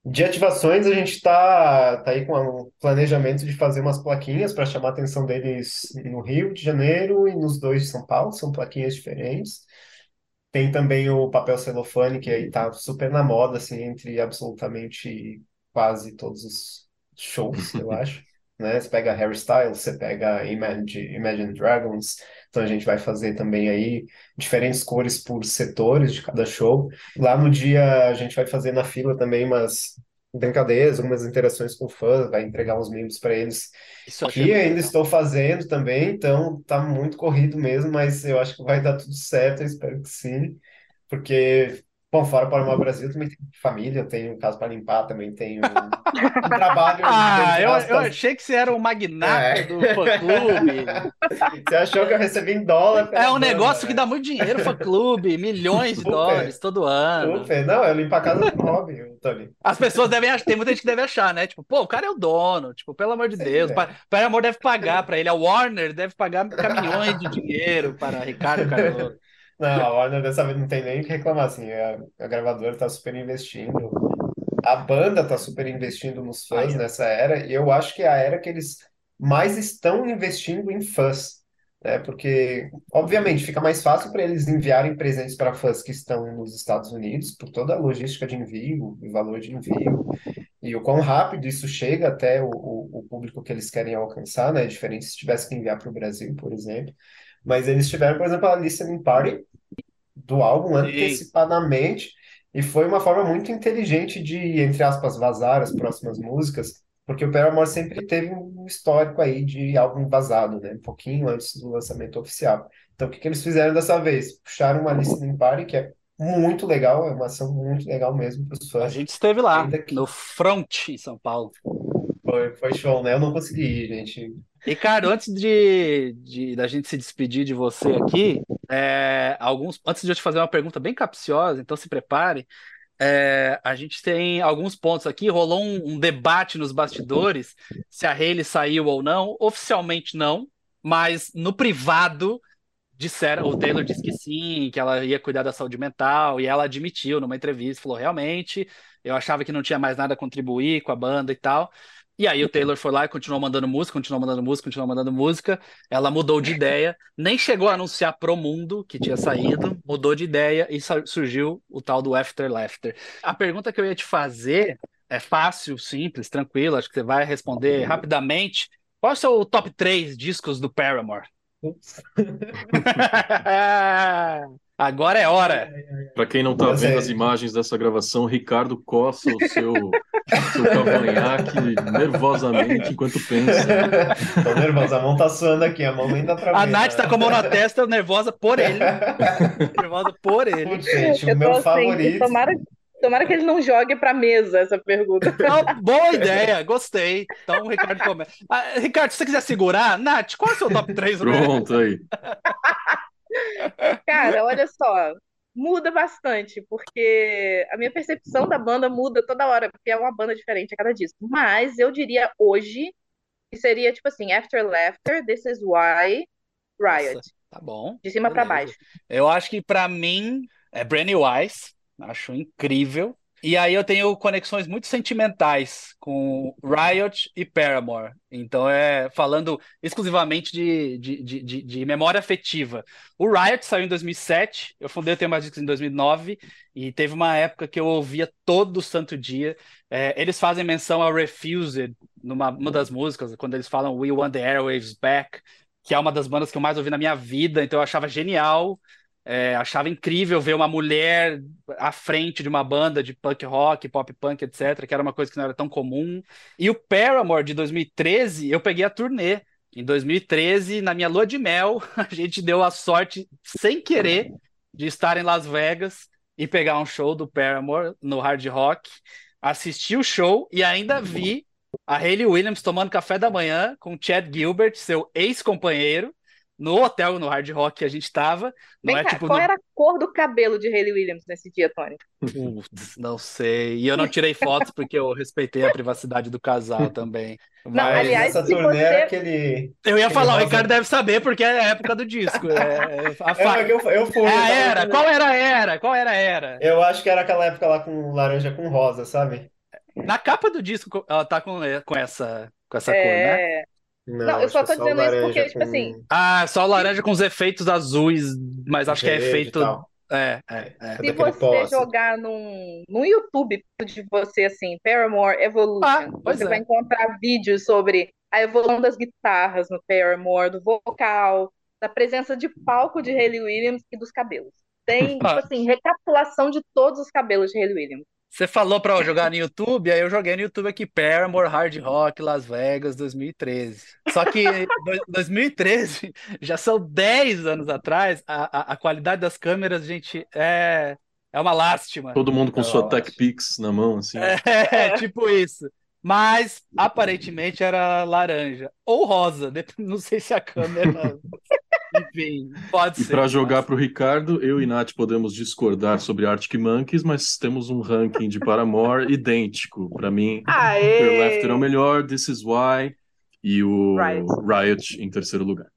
De ativações, a gente está tá aí com o planejamento de fazer umas plaquinhas para chamar a atenção deles no Rio de Janeiro e nos dois de São Paulo, são plaquinhas diferentes. Tem também o papel celofane, que aí tá super na moda, assim, entre absolutamente quase todos os shows, eu acho. Né? Você pega Harry Styles, você pega Imagine, Imagine Dragons, então a gente vai fazer também aí diferentes cores por setores de cada show. Lá no dia a gente vai fazer na fila também umas brincadeiras, algumas interações com fãs, vai entregar uns mimos para eles Isso que ainda estou fazendo também, então tá muito corrido mesmo, mas eu acho que vai dar tudo certo, eu espero que sim, porque Bom, fora para o Brasil também tem família, eu tenho casa para limpar, também tenho um trabalho.
ah, eu, eu, achei que você era o magnata é. do fã-clube.
Você achou que eu recebi em dólar?
É um negócio né? que dá muito dinheiro, fã-clube, milhões de dólares todo ano.
Super. Não, eu limpo a casa do hobby, Tony.
As pessoas devem achar, tem muita gente que deve achar, né? Tipo, pô, o cara é o dono, tipo, pelo amor de Deus, é. para amor deve pagar para ele, a Warner deve pagar caminhões de dinheiro para Ricardo Cardoso.
Não, a Warner dessa vez não tem nem o que reclamar, assim, a, a gravadora tá super investindo, a banda tá super investindo nos fãs nessa era, e eu acho que é a era que eles mais estão investindo em fãs, né? Porque, obviamente, fica mais fácil para eles enviarem presentes para fãs que estão nos Estados Unidos, por toda a logística de envio, o valor de envio, e o quão rápido isso chega até o, o, o público que eles querem alcançar, né? Diferente se tivesse que enviar para o Brasil, por exemplo. Mas eles tiveram, por exemplo, a listening party do álbum antecipadamente, e foi uma forma muito inteligente de, entre aspas, vazar as próximas músicas, porque o Paramore sempre teve um histórico aí de álbum vazado, né? Um pouquinho antes do lançamento oficial. Então, o que, que eles fizeram dessa vez? Puxaram uma listening party que é muito legal, é uma ação muito legal mesmo para os fãs.
A gente esteve lá, que... no Front, em São Paulo.
Foi, foi show, né? Eu não consegui ir, gente.
Ricardo, antes de, de da gente se despedir de você aqui, é, alguns, antes de eu te fazer uma pergunta bem capciosa, então se prepare. É, a gente tem alguns pontos aqui. Rolou um, um, debate nos bastidores se a Hayley saiu ou não. Oficialmente não, mas no privado disseram, o Taylor disse que sim, que ela ia cuidar da saúde mental, e ela admitiu numa entrevista, falou realmente, eu achava que não tinha mais nada a contribuir com a banda e tal. E aí o Taylor foi lá e continuou mandando música, continuou mandando música, continuou mandando música. Ela mudou de ideia, nem chegou a anunciar pro mundo que tinha saído, mudou de ideia e surgiu o tal do After Laughter. A pergunta que eu ia te fazer é fácil, simples, tranquilo, acho que você vai responder rapidamente. Qual é o seu top 3 discos do Paramore? Agora é hora.
Para quem não está vendo as imagens dessa gravação, Ricardo coça o seu, seu cavanhaque nervosamente enquanto pensa.
Tô nervosa, a mão tá suando aqui, a mão dá pra
A. Nath tá com a mão na testa, nervosa por ele. nervosa por ele.
gente, o meu assim, favorito.
Tomara, tomara que ele não jogue pra mesa essa pergunta.
Não, boa ideia, gostei. Então o Ricardo começa. Ah, Ricardo, se você quiser segurar, Nath, qual é o seu top 3?
Pronto, aí.
Cara, olha só, muda bastante, porque a minha percepção da banda muda toda hora, porque é uma banda diferente a cada disco. Mas eu diria hoje que seria tipo assim, After Laughter, This Is Why, Riot. Nossa,
tá bom.
De cima para baixo.
Eu acho que para mim é Brand New Eyes, acho incrível. E aí eu tenho conexões muito sentimentais com Riot e Paramore. Então é falando exclusivamente de, de, de, de, memória afetiva. O Riot saiu em 2007, eu fundei o Tema Discos em 2009 e teve uma época que eu ouvia todo santo dia. É, eles fazem menção ao Refused numa uma das músicas, quando eles falam We Want the Airwaves Back, que é uma das bandas que eu mais ouvi na minha vida, então eu achava genial. É, achava incrível ver uma mulher à frente de uma banda de punk rock, pop punk, etc., que era uma coisa que não era tão comum. E o Paramore de 2013, eu peguei a turnê. Em 2013, na minha lua de mel, a gente deu a sorte, sem querer, de estar em Las Vegas e pegar um show do Paramore no Hard Rock. Assisti o show e ainda vi a Hayley Williams tomando café da manhã com Chad Gilbert, seu ex-companheiro no hotel, no Hard Rock que a gente estava.
Não é, cá, tipo, qual no... era a cor do cabelo de Hayley Williams nesse dia, Tony?
Putz, não sei. E eu não tirei fotos porque eu respeitei a privacidade do casal também.
Mas... Não, aliás,
essa turnê você... aquele.
Eu ia falar, o Ricardo deve saber porque é a época do disco. É,
é a fa... é, eu, eu fui. É
a era. Qual era a era? Qual era a era?
Eu acho que era aquela época lá com laranja com rosa, sabe?
Na capa do disco, ela tá com, com essa, com essa é... cor, né?
Não, não eu só tô dizendo isso porque, tipo assim.
Ah, só laranja com os efeitos azuis, mas acho que é efeito. É,
é, é. Se você jogar num, no YouTube de você assim, Paramore Evolution, ah, você é. vai encontrar vídeos sobre a evolução das guitarras no Paramore, do vocal, da presença de palco de Hayley Williams e dos cabelos. Tem, tipo assim, recapitulação de todos os cabelos de Hayley Williams.
Você falou para eu jogar no YouTube, aí eu joguei no YouTube aqui Paramore Hard Rock Las Vegas 2013. Só que 2013 já são 10 anos atrás, a, a, a, qualidade das câmeras, gente, é, é uma lástima.
Todo mundo com é sua Tech Pix na mão, assim.
É, é, tipo isso. Mas aparentemente era laranja ou rosa, não sei se a câmera enfim, pode
e
ser.
E para jogar para o Ricardo, eu e Nath podemos discordar sobre Arctic Monkeys, mas temos um ranking de Paramore idêntico. Para mim,
Aê!
Left é o melhor, This Is Why e o Riot, Riot em terceiro lugar.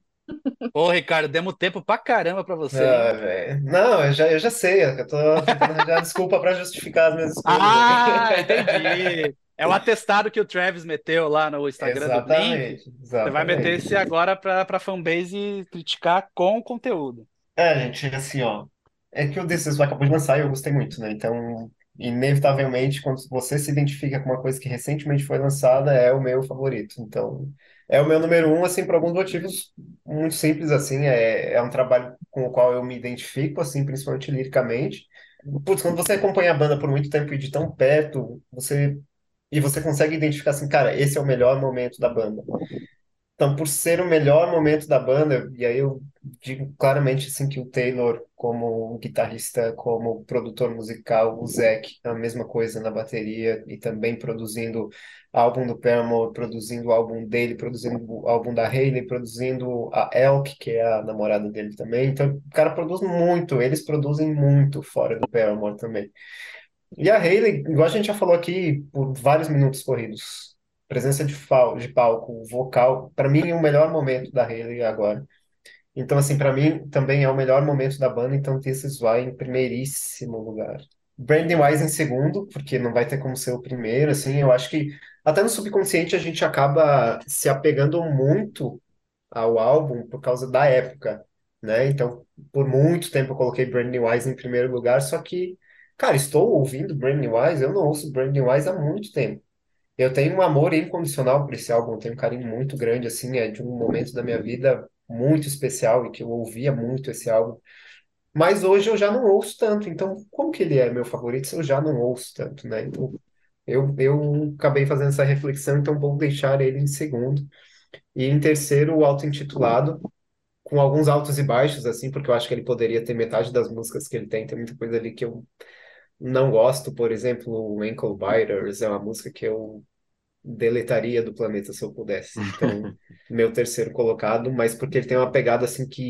Ô, Ricardo, demos tempo pra caramba pra você.
Ah, não, eu já, eu já sei. Eu tô tentando já desculpa pra justificar as minhas escolhas.
Ah, entendi. É o atestado que o Travis meteu lá no Instagram
exatamente, do Blink.
Exatamente. Você vai meter esse agora para a fanbase criticar com conteúdo.
É, gente, assim, ó. É que o This Is acabou de lançar e eu gostei muito, né? Então, inevitavelmente, quando você se identifica com uma coisa que recentemente foi lançada, é o meu favorito. Então, é o meu número um, assim, por alguns motivos muito simples, assim. É, é um trabalho com o qual eu me identifico, assim, principalmente liricamente. Putz, quando você acompanha a banda por muito tempo e de tão perto, você e você consegue identificar assim, cara, esse é o melhor momento da banda. Então, por ser o melhor momento da banda, e aí eu digo claramente assim que o Taylor, como guitarrista, como produtor musical, o Zac, a mesma coisa na bateria e também produzindo álbum do Paramore, produzindo o álbum dele, produzindo o álbum da Hayley, produzindo a Elk, que é a namorada dele também. Então, o cara produz muito, eles produzem muito fora do Paramore também. E a Hayley, igual a gente já falou aqui por vários minutos corridos, presença de, de palco, vocal, para mim é o melhor momento da Hayley agora. Então, assim, para mim também é o melhor momento da banda, então This Is Why em primeiríssimo lugar. Brandon Wise em segundo, porque não vai ter como ser o primeiro, assim, eu acho que até no subconsciente a gente acaba se apegando muito ao álbum por causa da época, né? Então, por muito tempo eu coloquei Brandon Wise em primeiro lugar, só que Cara, estou ouvindo Brand New Eyes, eu não ouço Brand New Eyes há muito tempo. Eu tenho um amor incondicional por esse álbum, eu tenho um carinho muito grande, assim, é de um momento da minha vida muito especial e que eu ouvia muito esse álbum. Mas hoje eu já não ouço tanto, então como que ele é meu favorito se eu já não ouço tanto, né? Então eu, eu acabei fazendo essa reflexão, então vou deixar ele em segundo. E em terceiro, o auto-intitulado, com alguns altos e baixos, assim, porque eu acho que ele poderia ter metade das músicas que ele tem, tem muita coisa ali que eu não gosto, por exemplo, o Ankle Biters é uma música que eu deletaria do planeta se eu pudesse. Então, meu terceiro colocado, mas porque ele tem uma pegada assim que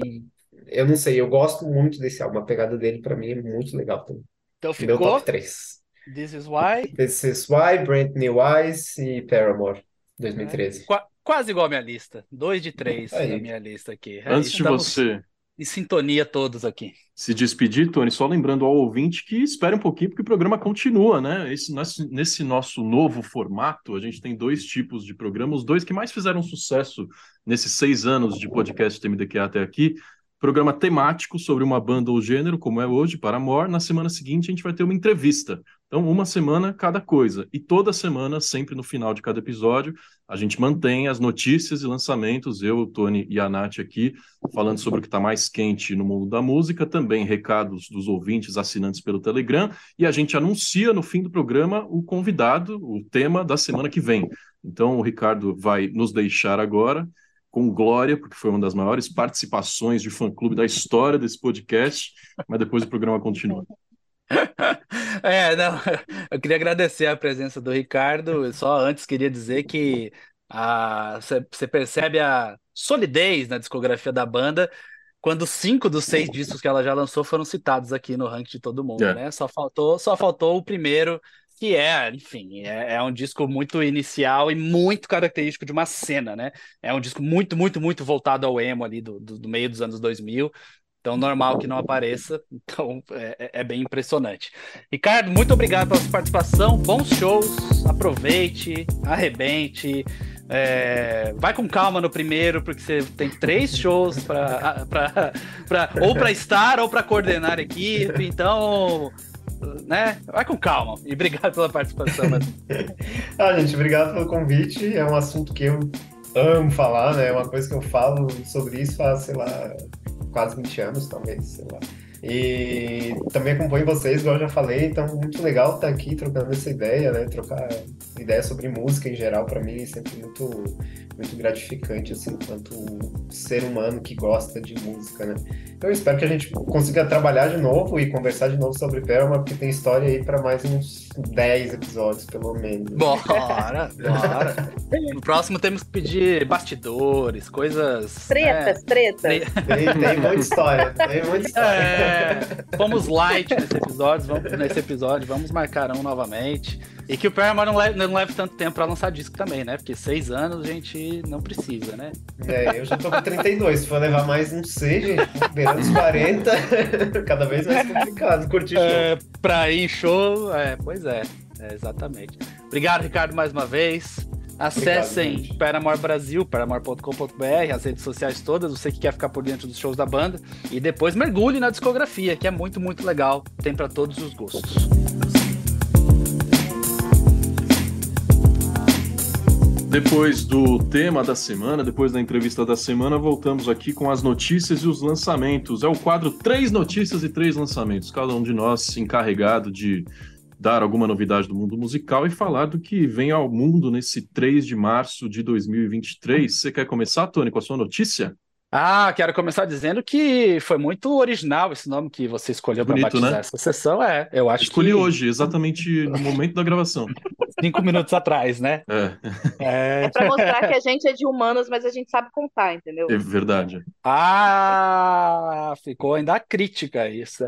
eu não sei, eu gosto muito desse álbum, a pegada dele para mim é muito legal também.
Então ficou
meu top 3.
This is why.
This is why, Brand New Eyes e Paramore 2013. É.
Qu quase igual a minha lista. Dois de três na minha lista aqui.
Antes de você
em sintonia todos aqui.
Se despedir, Tony, só lembrando ao ouvinte que espere um pouquinho, porque o programa continua, né? Esse, nesse nosso novo formato, a gente tem dois tipos de programa, os dois que mais fizeram sucesso nesses seis anos de podcast TMDQ até aqui. Programa temático sobre uma banda ou gênero, como é hoje, para Paramore. Na semana seguinte, a gente vai ter uma entrevista Então, uma semana cada coisa. E toda semana, sempre no final de cada episódio, a gente mantém as notícias e lançamentos, eu, o Tony e a Nath aqui, falando sobre o que está mais quente no mundo da música, também recados dos ouvintes, assinantes pelo Telegram, e a gente anuncia no fim do programa o convidado, o tema da semana que vem. Então, o Ricardo vai nos deixar agora com glória, porque foi uma das maiores participações de fã-clube da história desse podcast, mas depois o programa continua.
É, não, eu queria agradecer a presença do Ricardo. Só antes queria dizer que você percebe a solidez na discografia da banda quando cinco dos seis discos que ela já lançou foram citados aqui no ranking de todo mundo,
É.
né? Só faltou, só faltou o primeiro, que é, enfim, é, é um disco muito inicial e muito característico de uma cena, né? É um disco muito, muito, muito voltado ao emo ali do, do, do meio dos anos 2000. Então, normal que não apareça. Então, é, é- é bem impressionante. Ricardo, muito obrigado pela sua participação. Bons shows. Aproveite, arrebente. É, vai com calma no primeiro, porque você tem três shows para ou para estar ou para coordenar a equipe. Então, né? Vai com calma. E obrigado pela participação. Mas...
Ah, gente, obrigado pelo convite. É um assunto que eu amo falar, né? É uma coisa que eu falo sobre isso há, sei lá, quase 20 anos, talvez, sei lá. E também acompanho vocês, igual eu já falei, então muito legal estar aqui trocando essa ideia, né? Trocar ideia sobre música em geral, para mim, é sempre muito, muito gratificante, assim, enquanto ser humano que gosta de música, né? Então eu espero que a gente consiga trabalhar de novo e conversar de novo sobre Perma, porque tem história aí para mais uns 10 episódios, pelo menos.
Bora, bora. No próximo temos que pedir bastidores, coisas.
Tretas, tretas.
Tre-
Tem, tem muita história, tem muita história.
É, fomos light nesse episódio, vamos, nesse episódio, vamos marcar um novamente. E que o Paramore não leve, não leve tanto tempo pra lançar disco também, né? Porque seis anos a gente não precisa, né?
É, eu já tô com 32, se for levar mais um C, gente, beirando os 40, cada vez mais complicado curtir show.
É, pra ir em show, é, pois é, é, exatamente. Obrigado, Ricardo, mais uma vez. Acessem. Paramore Brasil, paramore.com.br, as redes sociais todas, você que quer ficar por dentro dos shows da banda. E depois mergulhe na discografia, que é muito, muito legal. Tem pra todos os gostos.
Depois do tema da semana, depois da entrevista da semana, voltamos aqui com as notícias e os lançamentos. É o quadro Três Notícias e Três Lançamentos. Cada um de nós encarregado de dar alguma novidade do mundo musical e falar do que vem ao mundo nesse 3 de março de 2023. Você quer começar, Tony, com a sua notícia?
Ah, quero começar dizendo que foi muito original esse nome que você escolheu para
Bonito,
batizar
né?
essa sessão. É, eu acho
Escolhi
que
hoje, exatamente no momento da gravação.
cinco minutos atrás, né?
É,
É...
É pra mostrar que a gente é de humanos, mas a gente sabe contar, entendeu?
é verdade.
Ah, ficou ainda a crítica isso.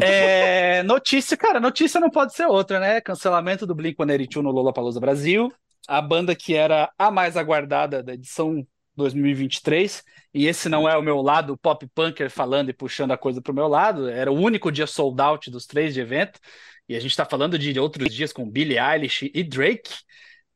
É, notícia, cara, notícia não pode ser outra, né? Cancelamento do Blink-182 no Lollapalooza Brasil, a banda que era a mais aguardada da edição 2023, e esse não é o meu lado pop punker falando e puxando a coisa pro meu lado, era o único dia sold out dos três de evento, e a gente tá falando de outros dias com Billie Eilish e Drake.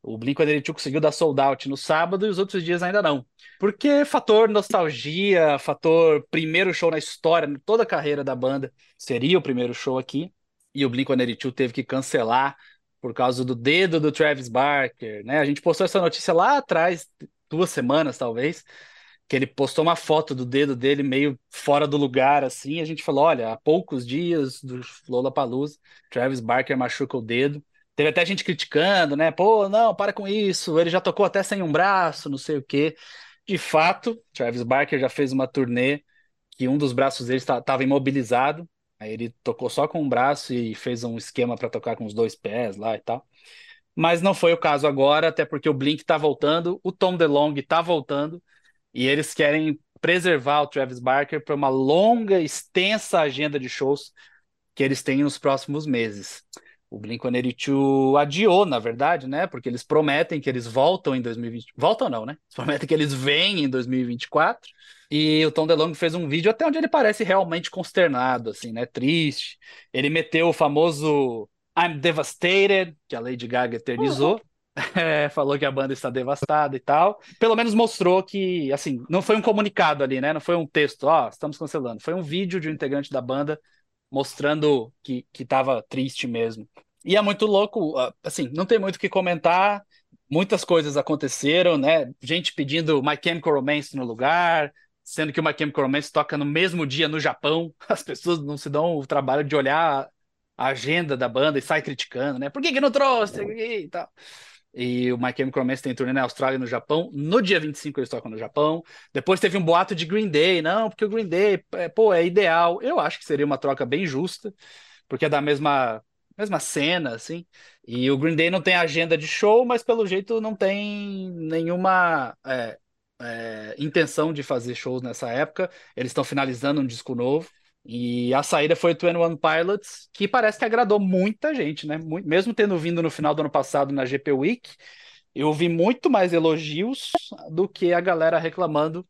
O Blink-182 conseguiu dar sold out no sábado e os outros dias ainda não. Porque fator nostalgia, fator primeiro show na história, toda a carreira da banda seria o primeiro show aqui, e o Blink-182 teve que cancelar por causa do dedo do Travis Barker, né? A gente postou essa notícia lá atrás, duas semanas talvez, que ele postou uma foto do dedo dele meio fora do lugar, assim, a gente falou, olha, há poucos dias do Lollapalooza, Travis Barker machuca o dedo, Teve até gente criticando, né? Pô, não, para com isso. Ele já tocou até sem um braço, não sei o quê. De fato, Travis Barker já fez uma turnê que um dos braços dele estava imobilizado. Aí ele tocou só com um braço e fez um esquema para tocar com os dois pés lá e tal. Mas não foi o caso agora, até porque o Blink está voltando, o Tom DeLonge está voltando e eles querem preservar o Travis Barker para uma longa, extensa agenda de shows que eles têm nos próximos meses. O Blink-182 adiou, na verdade, né? Porque eles prometem que eles voltam em 2020. Voltam não, né? Eles prometem que eles vêm em 2024. E o Tom DeLonge fez um vídeo até onde ele parece realmente consternado, assim, né? Triste. Ele meteu o famoso I'm devastated, que a Lady Gaga eternizou. É, falou que a banda está devastada e tal. Pelo menos mostrou que, assim, não foi um comunicado ali, né? Não foi um texto, ó, estamos cancelando. Foi um vídeo de um integrante da banda mostrando que, que tava triste mesmo. E é muito louco, assim, não tem muito o que comentar, muitas coisas aconteceram, né? Gente pedindo My Chemical Romance no lugar, sendo que o My Chemical Romance toca no mesmo dia no Japão, as pessoas não se dão o trabalho de olhar a agenda da banda e sai criticando, né? Por que, que não trouxe? E tal. E o My Chemical Romance tem turnê na Austrália e no Japão. No dia 25 eles tocam no Japão. Depois teve um boato de Green Day. Não, porque o Green Day, é, pô, é ideal. Eu acho que seria uma troca bem justa, porque é da mesma, mesma cena, assim. E o Green Day não tem agenda de show, mas pelo jeito não tem nenhuma é, é, intenção de fazer shows nessa época. Eles estão finalizando um disco novo. E a saída foi o 21 Pilots, que parece que agradou muita gente, né? Mesmo tendo vindo no final do ano passado na GP Week, eu vi muito mais elogios do que a galera reclamando.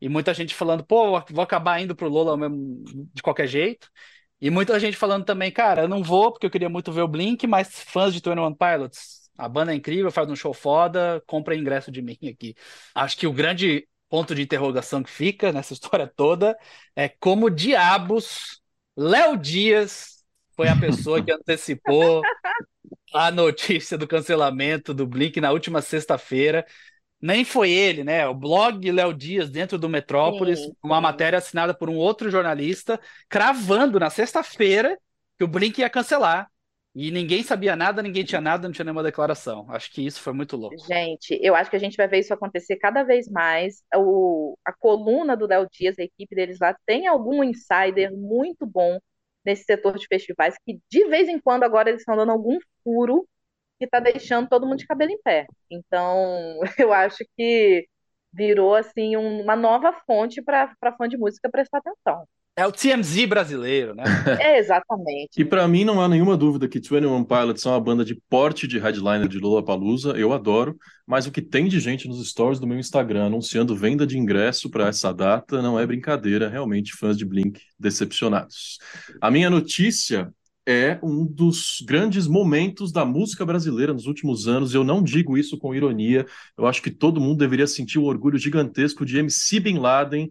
E muita gente falando, pô, vou acabar indo pro Lola mesmo, de qualquer jeito. E muita gente falando também, cara, eu não vou porque eu queria muito ver o Blink, mas fãs de 21 Pilots, a banda é incrível, faz um show foda, compra ingresso de mim aqui. Acho que o grande ponto de interrogação que fica nessa história toda é como diabos Léo Dias foi a pessoa que antecipou a notícia do cancelamento do Blink na última sexta-feira. Nem foi ele, né? O blog Léo Dias dentro do Metrópolis, sim, sim. uma matéria assinada por um outro jornalista, cravando na sexta-feira que o Blink ia cancelar. E ninguém sabia nada, ninguém tinha nada, não tinha nenhuma declaração. Acho que isso foi muito louco.
Gente, eu acho que a gente vai ver isso acontecer cada vez mais. O, a coluna do Léo Dias, a equipe deles lá, tem algum insider muito bom nesse setor de festivais, que de vez em quando agora eles estão dando algum furo que está deixando todo mundo de cabelo em pé. Então, eu acho que virou assim uma nova fonte para fã de música prestar atenção.
É o TMZ brasileiro, né?
É, exatamente.
E para mim não há nenhuma dúvida que 21 Pilots são uma banda de porte de headliner de Lollapalooza, eu adoro, mas o que tem de gente nos stories do meu Instagram anunciando venda de ingresso para essa data não é brincadeira, realmente fãs de Blink decepcionados. A minha notícia é um dos grandes momentos da música brasileira nos últimos anos. Eu não digo isso com ironia. Eu acho que todo mundo deveria sentir um orgulho gigantesco de MC Bin Laden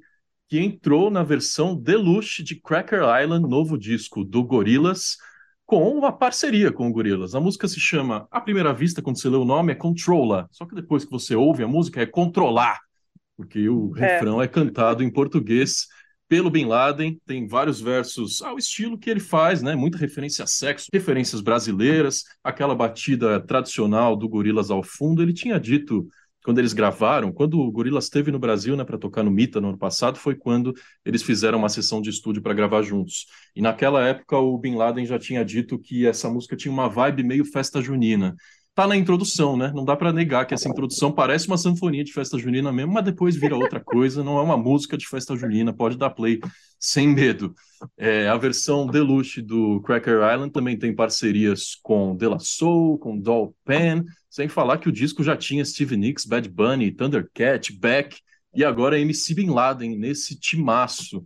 que entrou na versão deluxe de Cracker Island, novo disco do Gorillaz, com uma parceria com o Gorillaz. A música se chama, à primeira vista, quando você lê o nome, é Controla. Só que depois que você ouve a música, é Controlar, porque o é. refrão é cantado em português pelo Bin Laden, tem vários versos ao estilo que ele faz, né? Muita referência a sexo, referências brasileiras, aquela batida tradicional do Gorilas ao fundo. Ele tinha dito quando eles gravaram, quando o Gorillaz esteve no Brasil, né, para tocar no Mita no ano passado, foi quando eles fizeram uma sessão de estúdio para gravar juntos. E naquela época o Bin Laden já tinha dito que essa música tinha uma vibe meio festa junina. Tá na introdução, né? Não dá para negar que essa introdução parece uma sanfonia de festa junina mesmo, mas depois vira outra coisa, não é uma música de festa junina, pode dar play sem medo. É, a versão deluxe do Cracker Island também tem parcerias com De La Soul, com Doll Pen, sem falar que o disco já tinha Steve Nicks, Bad Bunny, Thundercat, Beck e agora MC Bin Laden nesse timaço.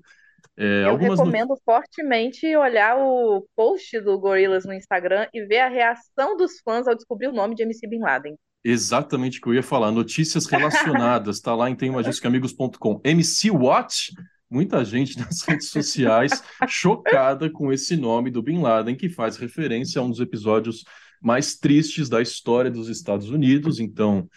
É, Eu recomendo fortemente olhar o post do Gorillaz no Instagram e ver a reação dos fãs ao descobrir o nome de MC Bin Laden.
Exatamente o que eu ia falar. Notícias relacionadas, tá lá em temumadiscoamigos.com. MC Watch, muita gente nas redes sociais chocada com esse nome do Bin Laden, que faz referência a um dos episódios mais tristes da história dos Estados Unidos. Então,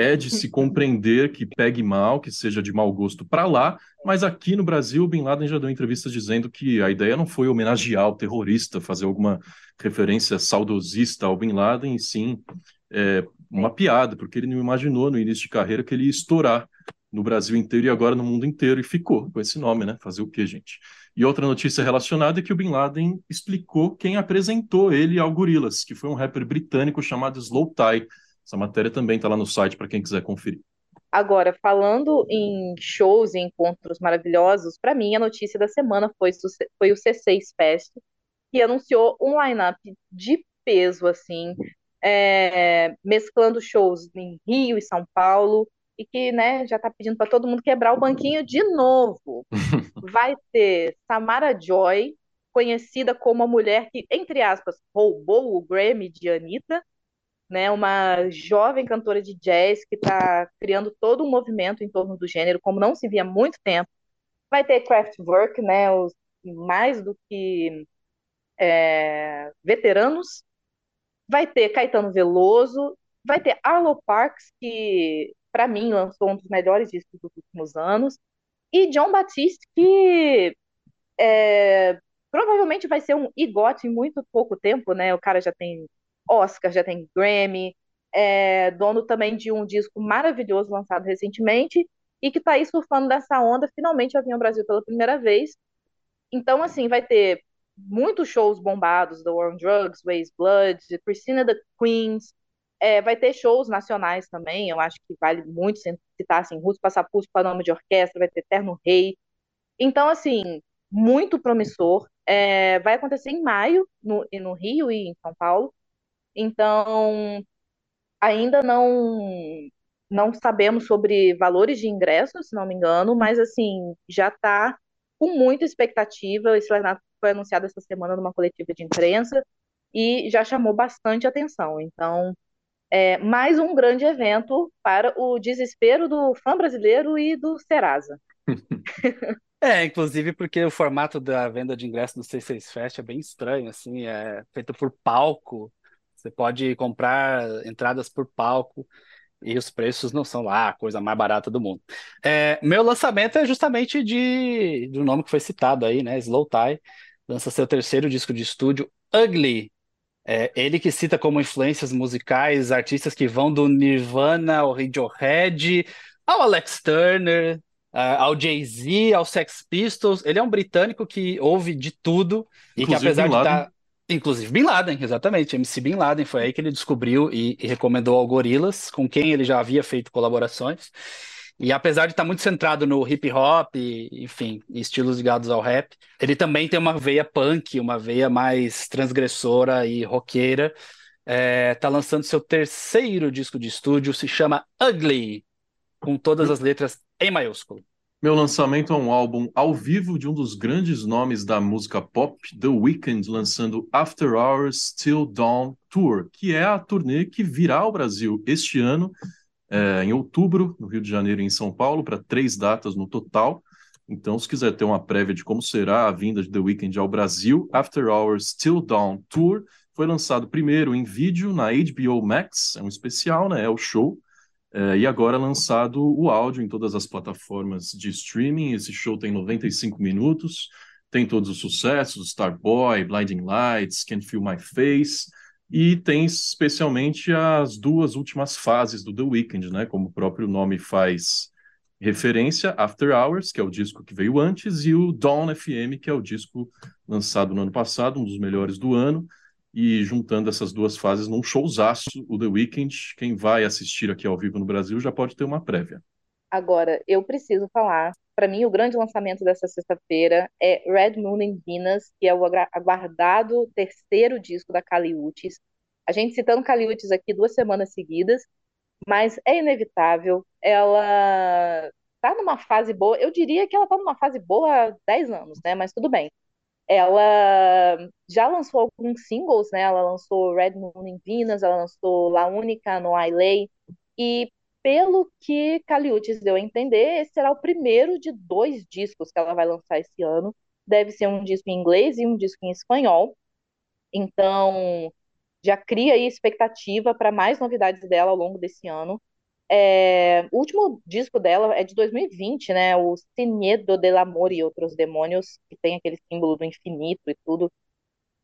é de se compreender que pegue mal, que seja de mau gosto para lá, mas aqui no Brasil, o Bin Laden já deu entrevistas dizendo que a ideia não foi homenagear o terrorista, fazer alguma referência saudosista ao Bin Laden, e sim é, uma piada, porque ele não imaginou no início de carreira que ele ia estourar no Brasil inteiro e agora no mundo inteiro, e ficou com esse nome, né? Fazer o quê, gente? E outra notícia relacionada é que o Bin Laden explicou quem apresentou ele ao Gorillaz, que foi um rapper britânico chamado Slow Tie. Essa matéria também está lá no site para quem quiser conferir.
Agora, falando em shows e encontros maravilhosos, para mim a notícia da semana foi, foi o C6 Fest, que anunciou um line-up de peso, assim, é, mesclando shows em Rio e São Paulo, e que né, já está pedindo para todo mundo quebrar o banquinho de novo. Vai ter Samara Joy, conhecida como a mulher que, entre aspas, roubou o Grammy de Anitta, né, uma jovem cantora de jazz que está criando todo um movimento em torno do gênero, como não se via há muito tempo. Vai ter Kraftwerk, né, os mais do que é, veteranos vai ter Caetano Veloso, vai ter Arlo Parks, que para mim lançou um dos melhores discos dos últimos anos, e John Batiste, que é, provavelmente vai ser um igote em muito pouco tempo, né? O cara já tem Oscar, já tem Grammy, é dono também de um disco maravilhoso lançado recentemente e que está aí surfando dessa onda, finalmente vai vir ao Brasil pela primeira vez. Então, assim, vai ter muitos shows bombados, The War on Drugs, Ways Blood, Christina the Queens, é, vai ter shows nacionais também, eu acho que vale muito citar, assim, Russo Passapulso, Panorama de Orquestra, vai ter Terno Rei. Então, assim, muito promissor. É, vai acontecer em maio, no, no Rio e em São Paulo. Então, ainda não não sabemos sobre valores de ingressos, se não me engano, mas assim, já está com muita expectativa. Esse line foi anunciado essa semana numa coletiva de imprensa e já chamou bastante atenção. Então, é mais um grande evento para o desespero do fã brasileiro e do Serasa.
É, inclusive porque o formato da venda de ingressos do C6 Fest é bem estranho, assim, é feito por palco. Você pode comprar entradas por palco e os preços não são lá a coisa mais barata do mundo. É, meu lançamento é justamente de, de um nome que foi citado aí, né? Slow Tie, lança seu terceiro disco de estúdio, Ugly. É, ele que cita como influências musicais artistas que vão do Nirvana ao Radiohead, ao Alex Turner, ao Jay-Z, ao Sex Pistols. Ele é um britânico que ouve de tudo e que apesar de estar. Tá... Inclusive Bin Laden, exatamente. MC Bin Laden foi aí que ele descobriu e, e recomendou ao Gorillaz, com quem ele já havia feito colaborações. E apesar de estar muito centrado no hip hop, e, enfim, estilos ligados ao rap, ele também tem uma veia punk, uma veia mais transgressora e roqueira. É, tá lançando seu terceiro disco de estúdio, se chama Ugly, com todas as letras em maiúsculo.
Meu lançamento é um álbum ao vivo de um dos grandes nomes da música pop, The Weeknd, lançando After Hours Till Dawn Tour, que é a turnê que virá ao Brasil este ano, é, em outubro, no Rio de Janeiro e em São Paulo, para três datas no total. Então, se quiser ter uma prévia de como será a vinda de The Weeknd ao Brasil, After Hours Till Dawn Tour foi lançado primeiro em vídeo na HBO Max, é um especial, né? É o show. É, e agora lançado o áudio em todas as plataformas de streaming. Esse show tem 95 minutos, tem todos os sucessos: Starboy, Blinding Lights, Can't Feel My Face, e tem especialmente as duas últimas fases do The Weeknd, né? Como o próprio nome faz referência, After Hours, que é o disco que veio antes, e o Dawn FM, que é o disco lançado no ano passado, um dos melhores do ano e juntando essas duas fases num showzaço, o The Weeknd. Quem vai assistir aqui ao vivo no Brasil já pode ter uma prévia.
Agora, eu preciso falar, para mim o grande lançamento dessa sexta-feira é Red Moon in Venus, que é o aguardado terceiro disco da Kali Uchis. A gente citando Kali Uchis aqui duas semanas seguidas, mas é inevitável, ela tá numa fase boa, eu diria que ela tá numa fase boa há 10 anos, né, mas tudo bem ela já lançou alguns singles, né? Ela lançou Red Moon em Venus, ela lançou La Única no Ailey, e pelo que Caliutes deu a entender, esse será o primeiro de dois discos que ela vai lançar esse ano. Deve ser um disco em inglês e um disco em espanhol. Então, já cria aí expectativa para mais novidades dela ao longo desse ano. É, o último disco dela é de 2020, né? O Siniedo del Amor e Outros Demônios, que tem aquele símbolo do infinito e tudo,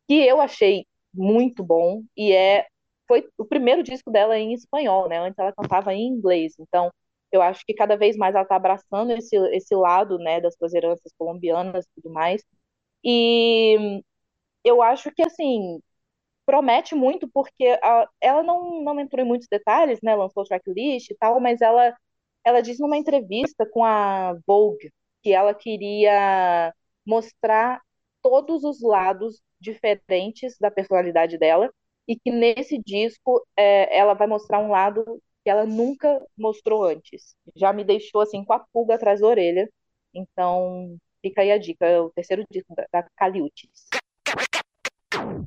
que eu achei muito bom e é foi o primeiro disco dela em espanhol, né? Antes ela cantava em inglês. Então, eu acho que cada vez mais ela está abraçando esse, esse lado, né, das suas heranças colombianas e tudo mais. E eu acho que, assim, promete muito porque a, ela não, não entrou em muitos detalhes, né? Lançou o tracklist e tal, mas ela, ela disse numa entrevista com a Vogue que ela queria mostrar todos os lados diferentes da personalidade dela e que nesse disco é, ela vai mostrar um lado que ela nunca mostrou antes. Já me deixou assim com a pulga atrás da orelha. Então, fica aí a dica, o terceiro disco da, da Caliutes.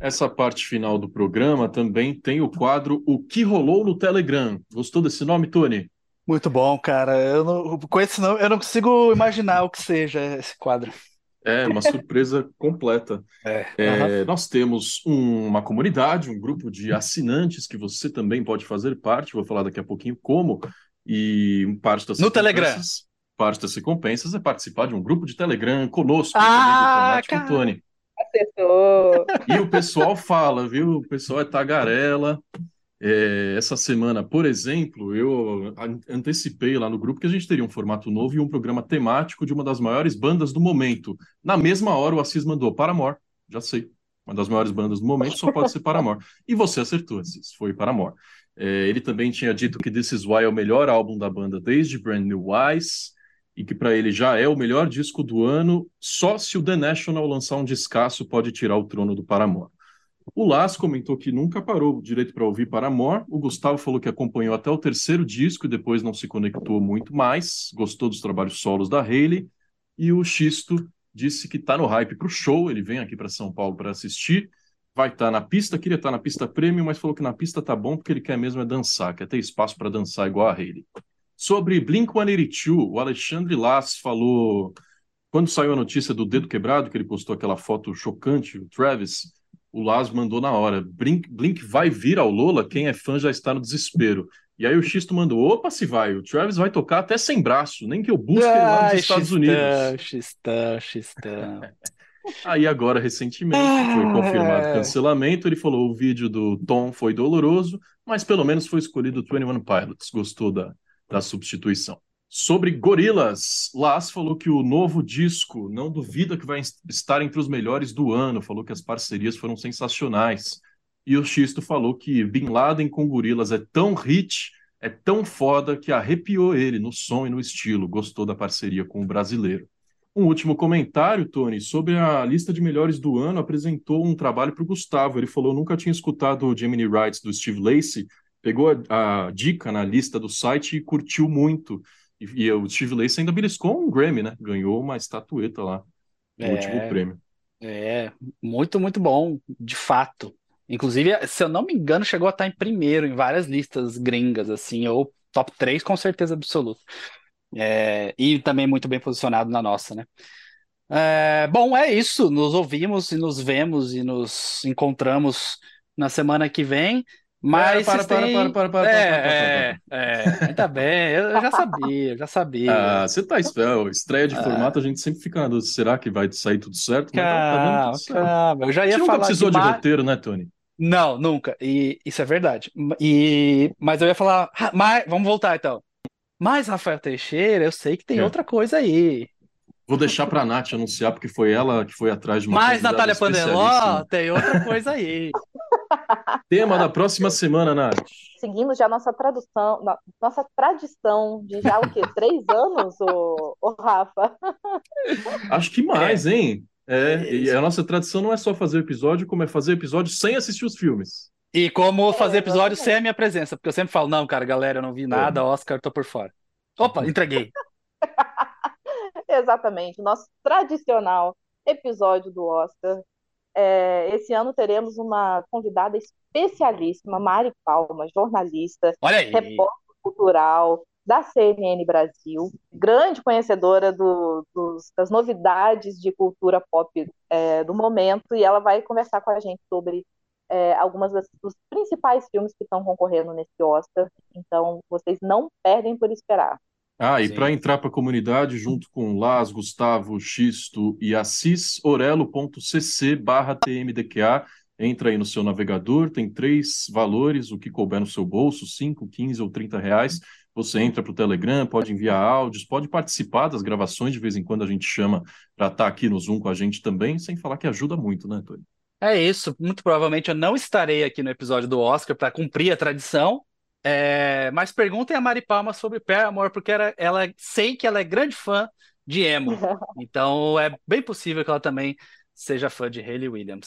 Essa parte final do programa também tem o quadro O que rolou no Telegram. Gostou desse nome, Tony?
Muito bom, cara. Eu não, com esse nome, eu não consigo imaginar o que seja esse quadro.
É, uma surpresa completa.
É,
É, nós temos um- uma comunidade, um grupo de assinantes que você também pode fazer parte. Vou falar daqui a pouquinho como. E parte das
No Telegram.
Parte das recompensas é participar de um grupo de Telegram conosco,
Ah,
comigo, com Tony.
Acertou.
E o pessoal fala, viu? O pessoal é tagarela. É, essa semana, por exemplo, eu an- antecipei lá no grupo que a gente teria um formato novo e um programa temático de uma das maiores bandas do momento. Na mesma hora, o Assis mandou Paramore, já sei. Uma das maiores bandas do momento só pode ser Paramore. E você acertou, Assis, foi Paramore. É, ele também tinha dito que This Is Why é o melhor álbum da banda desde Brand New Wise e que para ele já é o melhor disco do ano, só se o The National lançar um descasso pode tirar o trono do Paramore. O Las comentou que nunca parou direito para ouvir Paramore. O Gustavo falou que acompanhou até o terceiro disco e depois não se conectou muito mais. Gostou dos trabalhos solos da Hayley. E o Xisto disse que está no hype para o show. Ele vem aqui para São Paulo para assistir. Vai estar na pista, queria estar na pista premium, mas falou que na pista tá bom porque ele quer mesmo é dançar, quer ter espaço para dançar igual a Hayley. Sobre Blink-182, o Alexandre Las falou quando saiu a notícia do dedo quebrado, que ele postou aquela foto chocante, o Travis, o Las mandou na hora. Blink, Blink vai vir ao Lola, quem é fã já está no desespero. E aí o Xisto mandou, opa, se vai, o Travis vai tocar até sem braço, nem que eu busque ele lá nos
Ai,
Estados
xistão,
Unidos.
xistão, xistão.
Aí agora, recentemente, foi
Ah.
confirmado o cancelamento, ele falou o vídeo do Tom foi doloroso, mas pelo menos foi escolhido o 21 Pilots, gostou da, da substituição. Sobre Gorilas, Las falou que o novo disco não duvida que vai estar entre os melhores do ano, falou que as parcerias foram sensacionais. E o Xisto falou que Bin Laden com Gorilas é tão hit, é tão foda que arrepiou ele no som e no estilo, gostou da parceria com o brasileiro. Um último comentário, Tony, sobre a lista de melhores do ano, apresentou um trabalho para o Gustavo. Ele falou: nunca tinha escutado o Gemini Rights do Steve Lacey, pegou a, a dica na lista do site e curtiu muito. E, e o Steve Lacey ainda beliscou um Grammy, né? Ganhou uma estatueta lá, o
É.
último prêmio.
É, muito, muito bom, de fato. Inclusive, se eu não me engano, chegou a estar em primeiro em várias listas gringas, assim, ou top 3 com certeza absoluta. É, e também muito bem posicionado na nossa, né? É, bom, é isso. Nos ouvimos e nos vemos e nos encontramos na semana que vem. Mas
para, para,
têm-
para, para, para, para,
É,
para, para,
é, é, ainda bem, eu já sabia, eu já sabia.
Ah, você tá esperando, estreia de
Ah.
formato, a gente sempre fica na dúvida, será que vai sair tudo certo? Tá, tá
Calma,
tudo certo.
calma. Eu já ia
nunca
falar
precisou
de
de roteiro, né, Tony?
Não, nunca. E isso é verdade. E, mas eu ia falar, "Ah, mas, vamos voltar então. Mas, Rafael Teixeira, eu sei que tem
É.
outra coisa aí.
Vou deixar pra Nath anunciar, porque foi ela que foi atrás de uma
Mas, Natália Pandeló, tem outra coisa aí.
Tema da próxima semana, Nath.
Seguindo já nossa tradução, no- nossa tradição de já o quê? Três anos, o, o Rafa?
Acho que mais, hein? É, e a nossa tradição não é só fazer episódio, como é fazer episódio sem assistir os filmes.
E como fazer
É,
episódio
exatamente.
sem a minha presença, porque eu sempre falo, não, cara, galera, eu não vi nada, Oscar, tô por fora. Opa, entreguei.
Exatamente, nosso tradicional episódio do Oscar. É, esse ano teremos uma convidada especialíssima, Mari Palma, jornalista, repórter cultural da CNN Brasil, grande conhecedora do- dos- das novidades de cultura pop é, do momento, e ela vai conversar com a gente sobre é, algumas das- dos principais filmes que estão concorrendo nesse Oscar. Então, vocês não perdem por esperar.
Ah, e para entrar para a comunidade, junto com Las, Gustavo, Xisto e Assis, orelo.cc barra TMDQA. Entra aí no seu navegador, tem três valores, o que couber no seu bolso, 5, 15 ou 30 reais. Você entra para o Telegram, pode enviar áudios, pode participar das gravações, de vez em quando a gente chama para estar aqui no Zoom com a gente também, sem falar que ajuda muito, né, Tony?
É isso. Muito provavelmente eu não estarei aqui no episódio do Oscar para cumprir a tradição. É, mas perguntem a Mari Palma sobre Paramore, porque ela, ela sei que ela é grande fã de emo. Então é bem possível que ela também seja fã de Hayley Williams.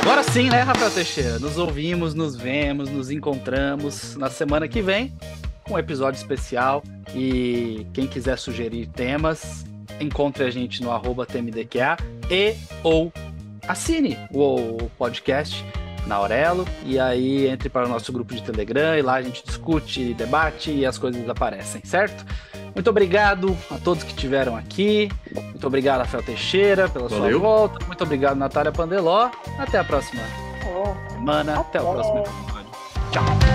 Agora sim, né, Rafael Teixeira? Nos ouvimos, nos vemos, nos encontramos na semana que vem com um episódio especial. E quem quiser sugerir temas, encontre a gente no arroba TMDQA e ou assine o podcast na Aurelo e aí entre para o nosso grupo de Telegram e lá a gente discute, debate e as coisas aparecem, certo? Muito obrigado a todos que estiveram aqui. Muito obrigado, Rafael Teixeira, pela
Valeu.
sua volta. Muito obrigado, Natália Pandeló. Até a próxima
Oh.
semana. Até, o
Até.
próximo episódio. Tchau.